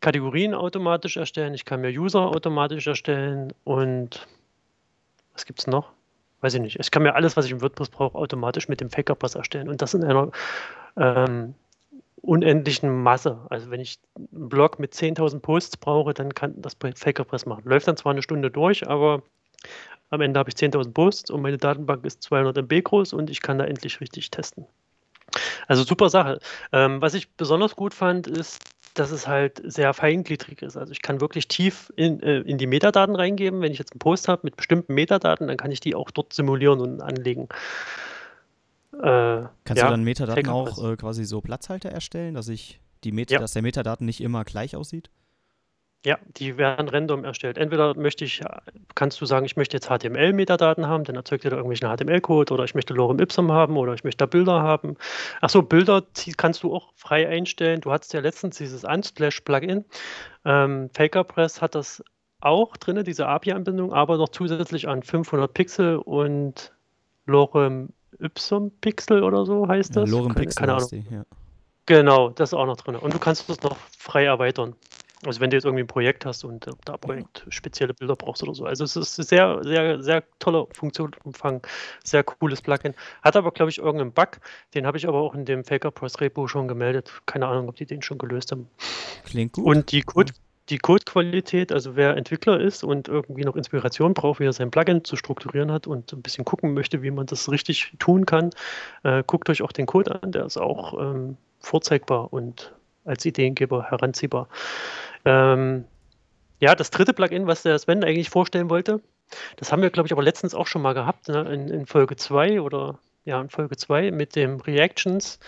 Kategorien automatisch erstellen, ich kann mir User automatisch erstellen und was gibt es noch? Weiß ich nicht. Ich kann mir alles, was ich im WordPress brauche, automatisch mit dem Faker-Pass erstellen und das in einer ähm, unendlichen Masse. Also wenn ich einen Blog mit 10.000 Posts brauche, dann kann das Fakerpress machen. Läuft dann zwar eine Stunde durch, aber am Ende habe ich 10.000 Posts und meine Datenbank ist 200 MB groß und ich kann da endlich richtig testen. Also super Sache. Ähm, was ich besonders gut fand, ist, dass es halt sehr feingliedrig ist. Also ich kann wirklich tief in, äh, in die Metadaten reingeben. Wenn ich jetzt einen Post habe mit bestimmten Metadaten, dann kann ich die auch dort simulieren und anlegen. Äh, Kannst ja, du dann Metadaten auch äh, quasi so Platzhalter erstellen, dass ich die Meta, ja. dass der Metadaten nicht immer gleich aussieht? Ja, die werden random erstellt. Entweder möchte ich, kannst du sagen, ich möchte jetzt HTML-Metadaten haben, dann erzeugt er da irgendwelchen HTML-Code oder ich möchte Lorem Ipsum haben oder ich möchte da Bilder haben. Achso, Bilder kannst du auch frei einstellen. Du hattest ja letztens dieses Unsplash-Plugin. Ähm, FakerPress hat das auch drin, diese API-Anbindung, aber noch zusätzlich an 500 Pixel und Lorem Ipsum Pixel oder so heißt das. Ja, Lorem Pixel keine Ahnung. Die, ja. Genau, das ist auch noch drin. Und du kannst das noch frei erweitern. Also wenn du jetzt irgendwie ein Projekt hast und äh, da Projekt spezielle Bilder brauchst oder so. Also es ist sehr, sehr, sehr toller Funktionsumfang, sehr cooles Plugin. Hat aber, glaube ich, irgendeinen Bug. Den habe ich aber auch in dem Faker Press Repo schon gemeldet. Keine Ahnung, ob die den schon gelöst haben. Klingt gut. Und die Code, die Codequalität, also wer Entwickler ist und irgendwie noch Inspiration braucht, wie er sein Plugin zu strukturieren hat und ein bisschen gucken möchte, wie man das richtig tun kann, äh, guckt euch auch den Code an. Der ist auch ähm, vorzeigbar und als Ideengeber heranziehbar. Ähm, ja, das dritte Plugin, was der Sven eigentlich vorstellen wollte, das haben wir, glaube ich, aber letztens auch schon mal gehabt, ne? in, in, Folge 2 oder ja, in Folge 2 mit dem Reactions.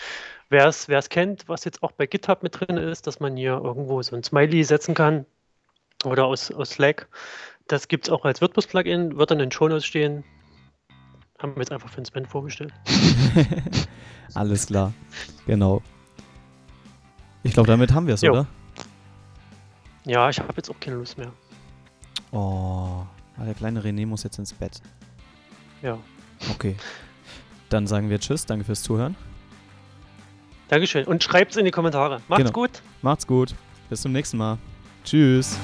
Wer es kennt, was jetzt auch bei GitHub mit drin ist, dass man hier irgendwo so ein Smiley setzen kann oder aus, aus Slack. Das gibt es auch als WordPress-Plugin, wird dann in Shownotes stehen. Haben wir jetzt einfach für den Sven vorgestellt. Alles klar, genau. Ich glaube, damit haben wir es, oder? Ja, ich habe jetzt auch keine Lust mehr. Oh, der kleine René muss jetzt ins Bett. Ja. Okay. Dann sagen wir Tschüss, danke fürs Zuhören. Dankeschön und schreibt es in die Kommentare. Macht's genau. gut. Macht's gut. Bis zum nächsten Mal. Tschüss.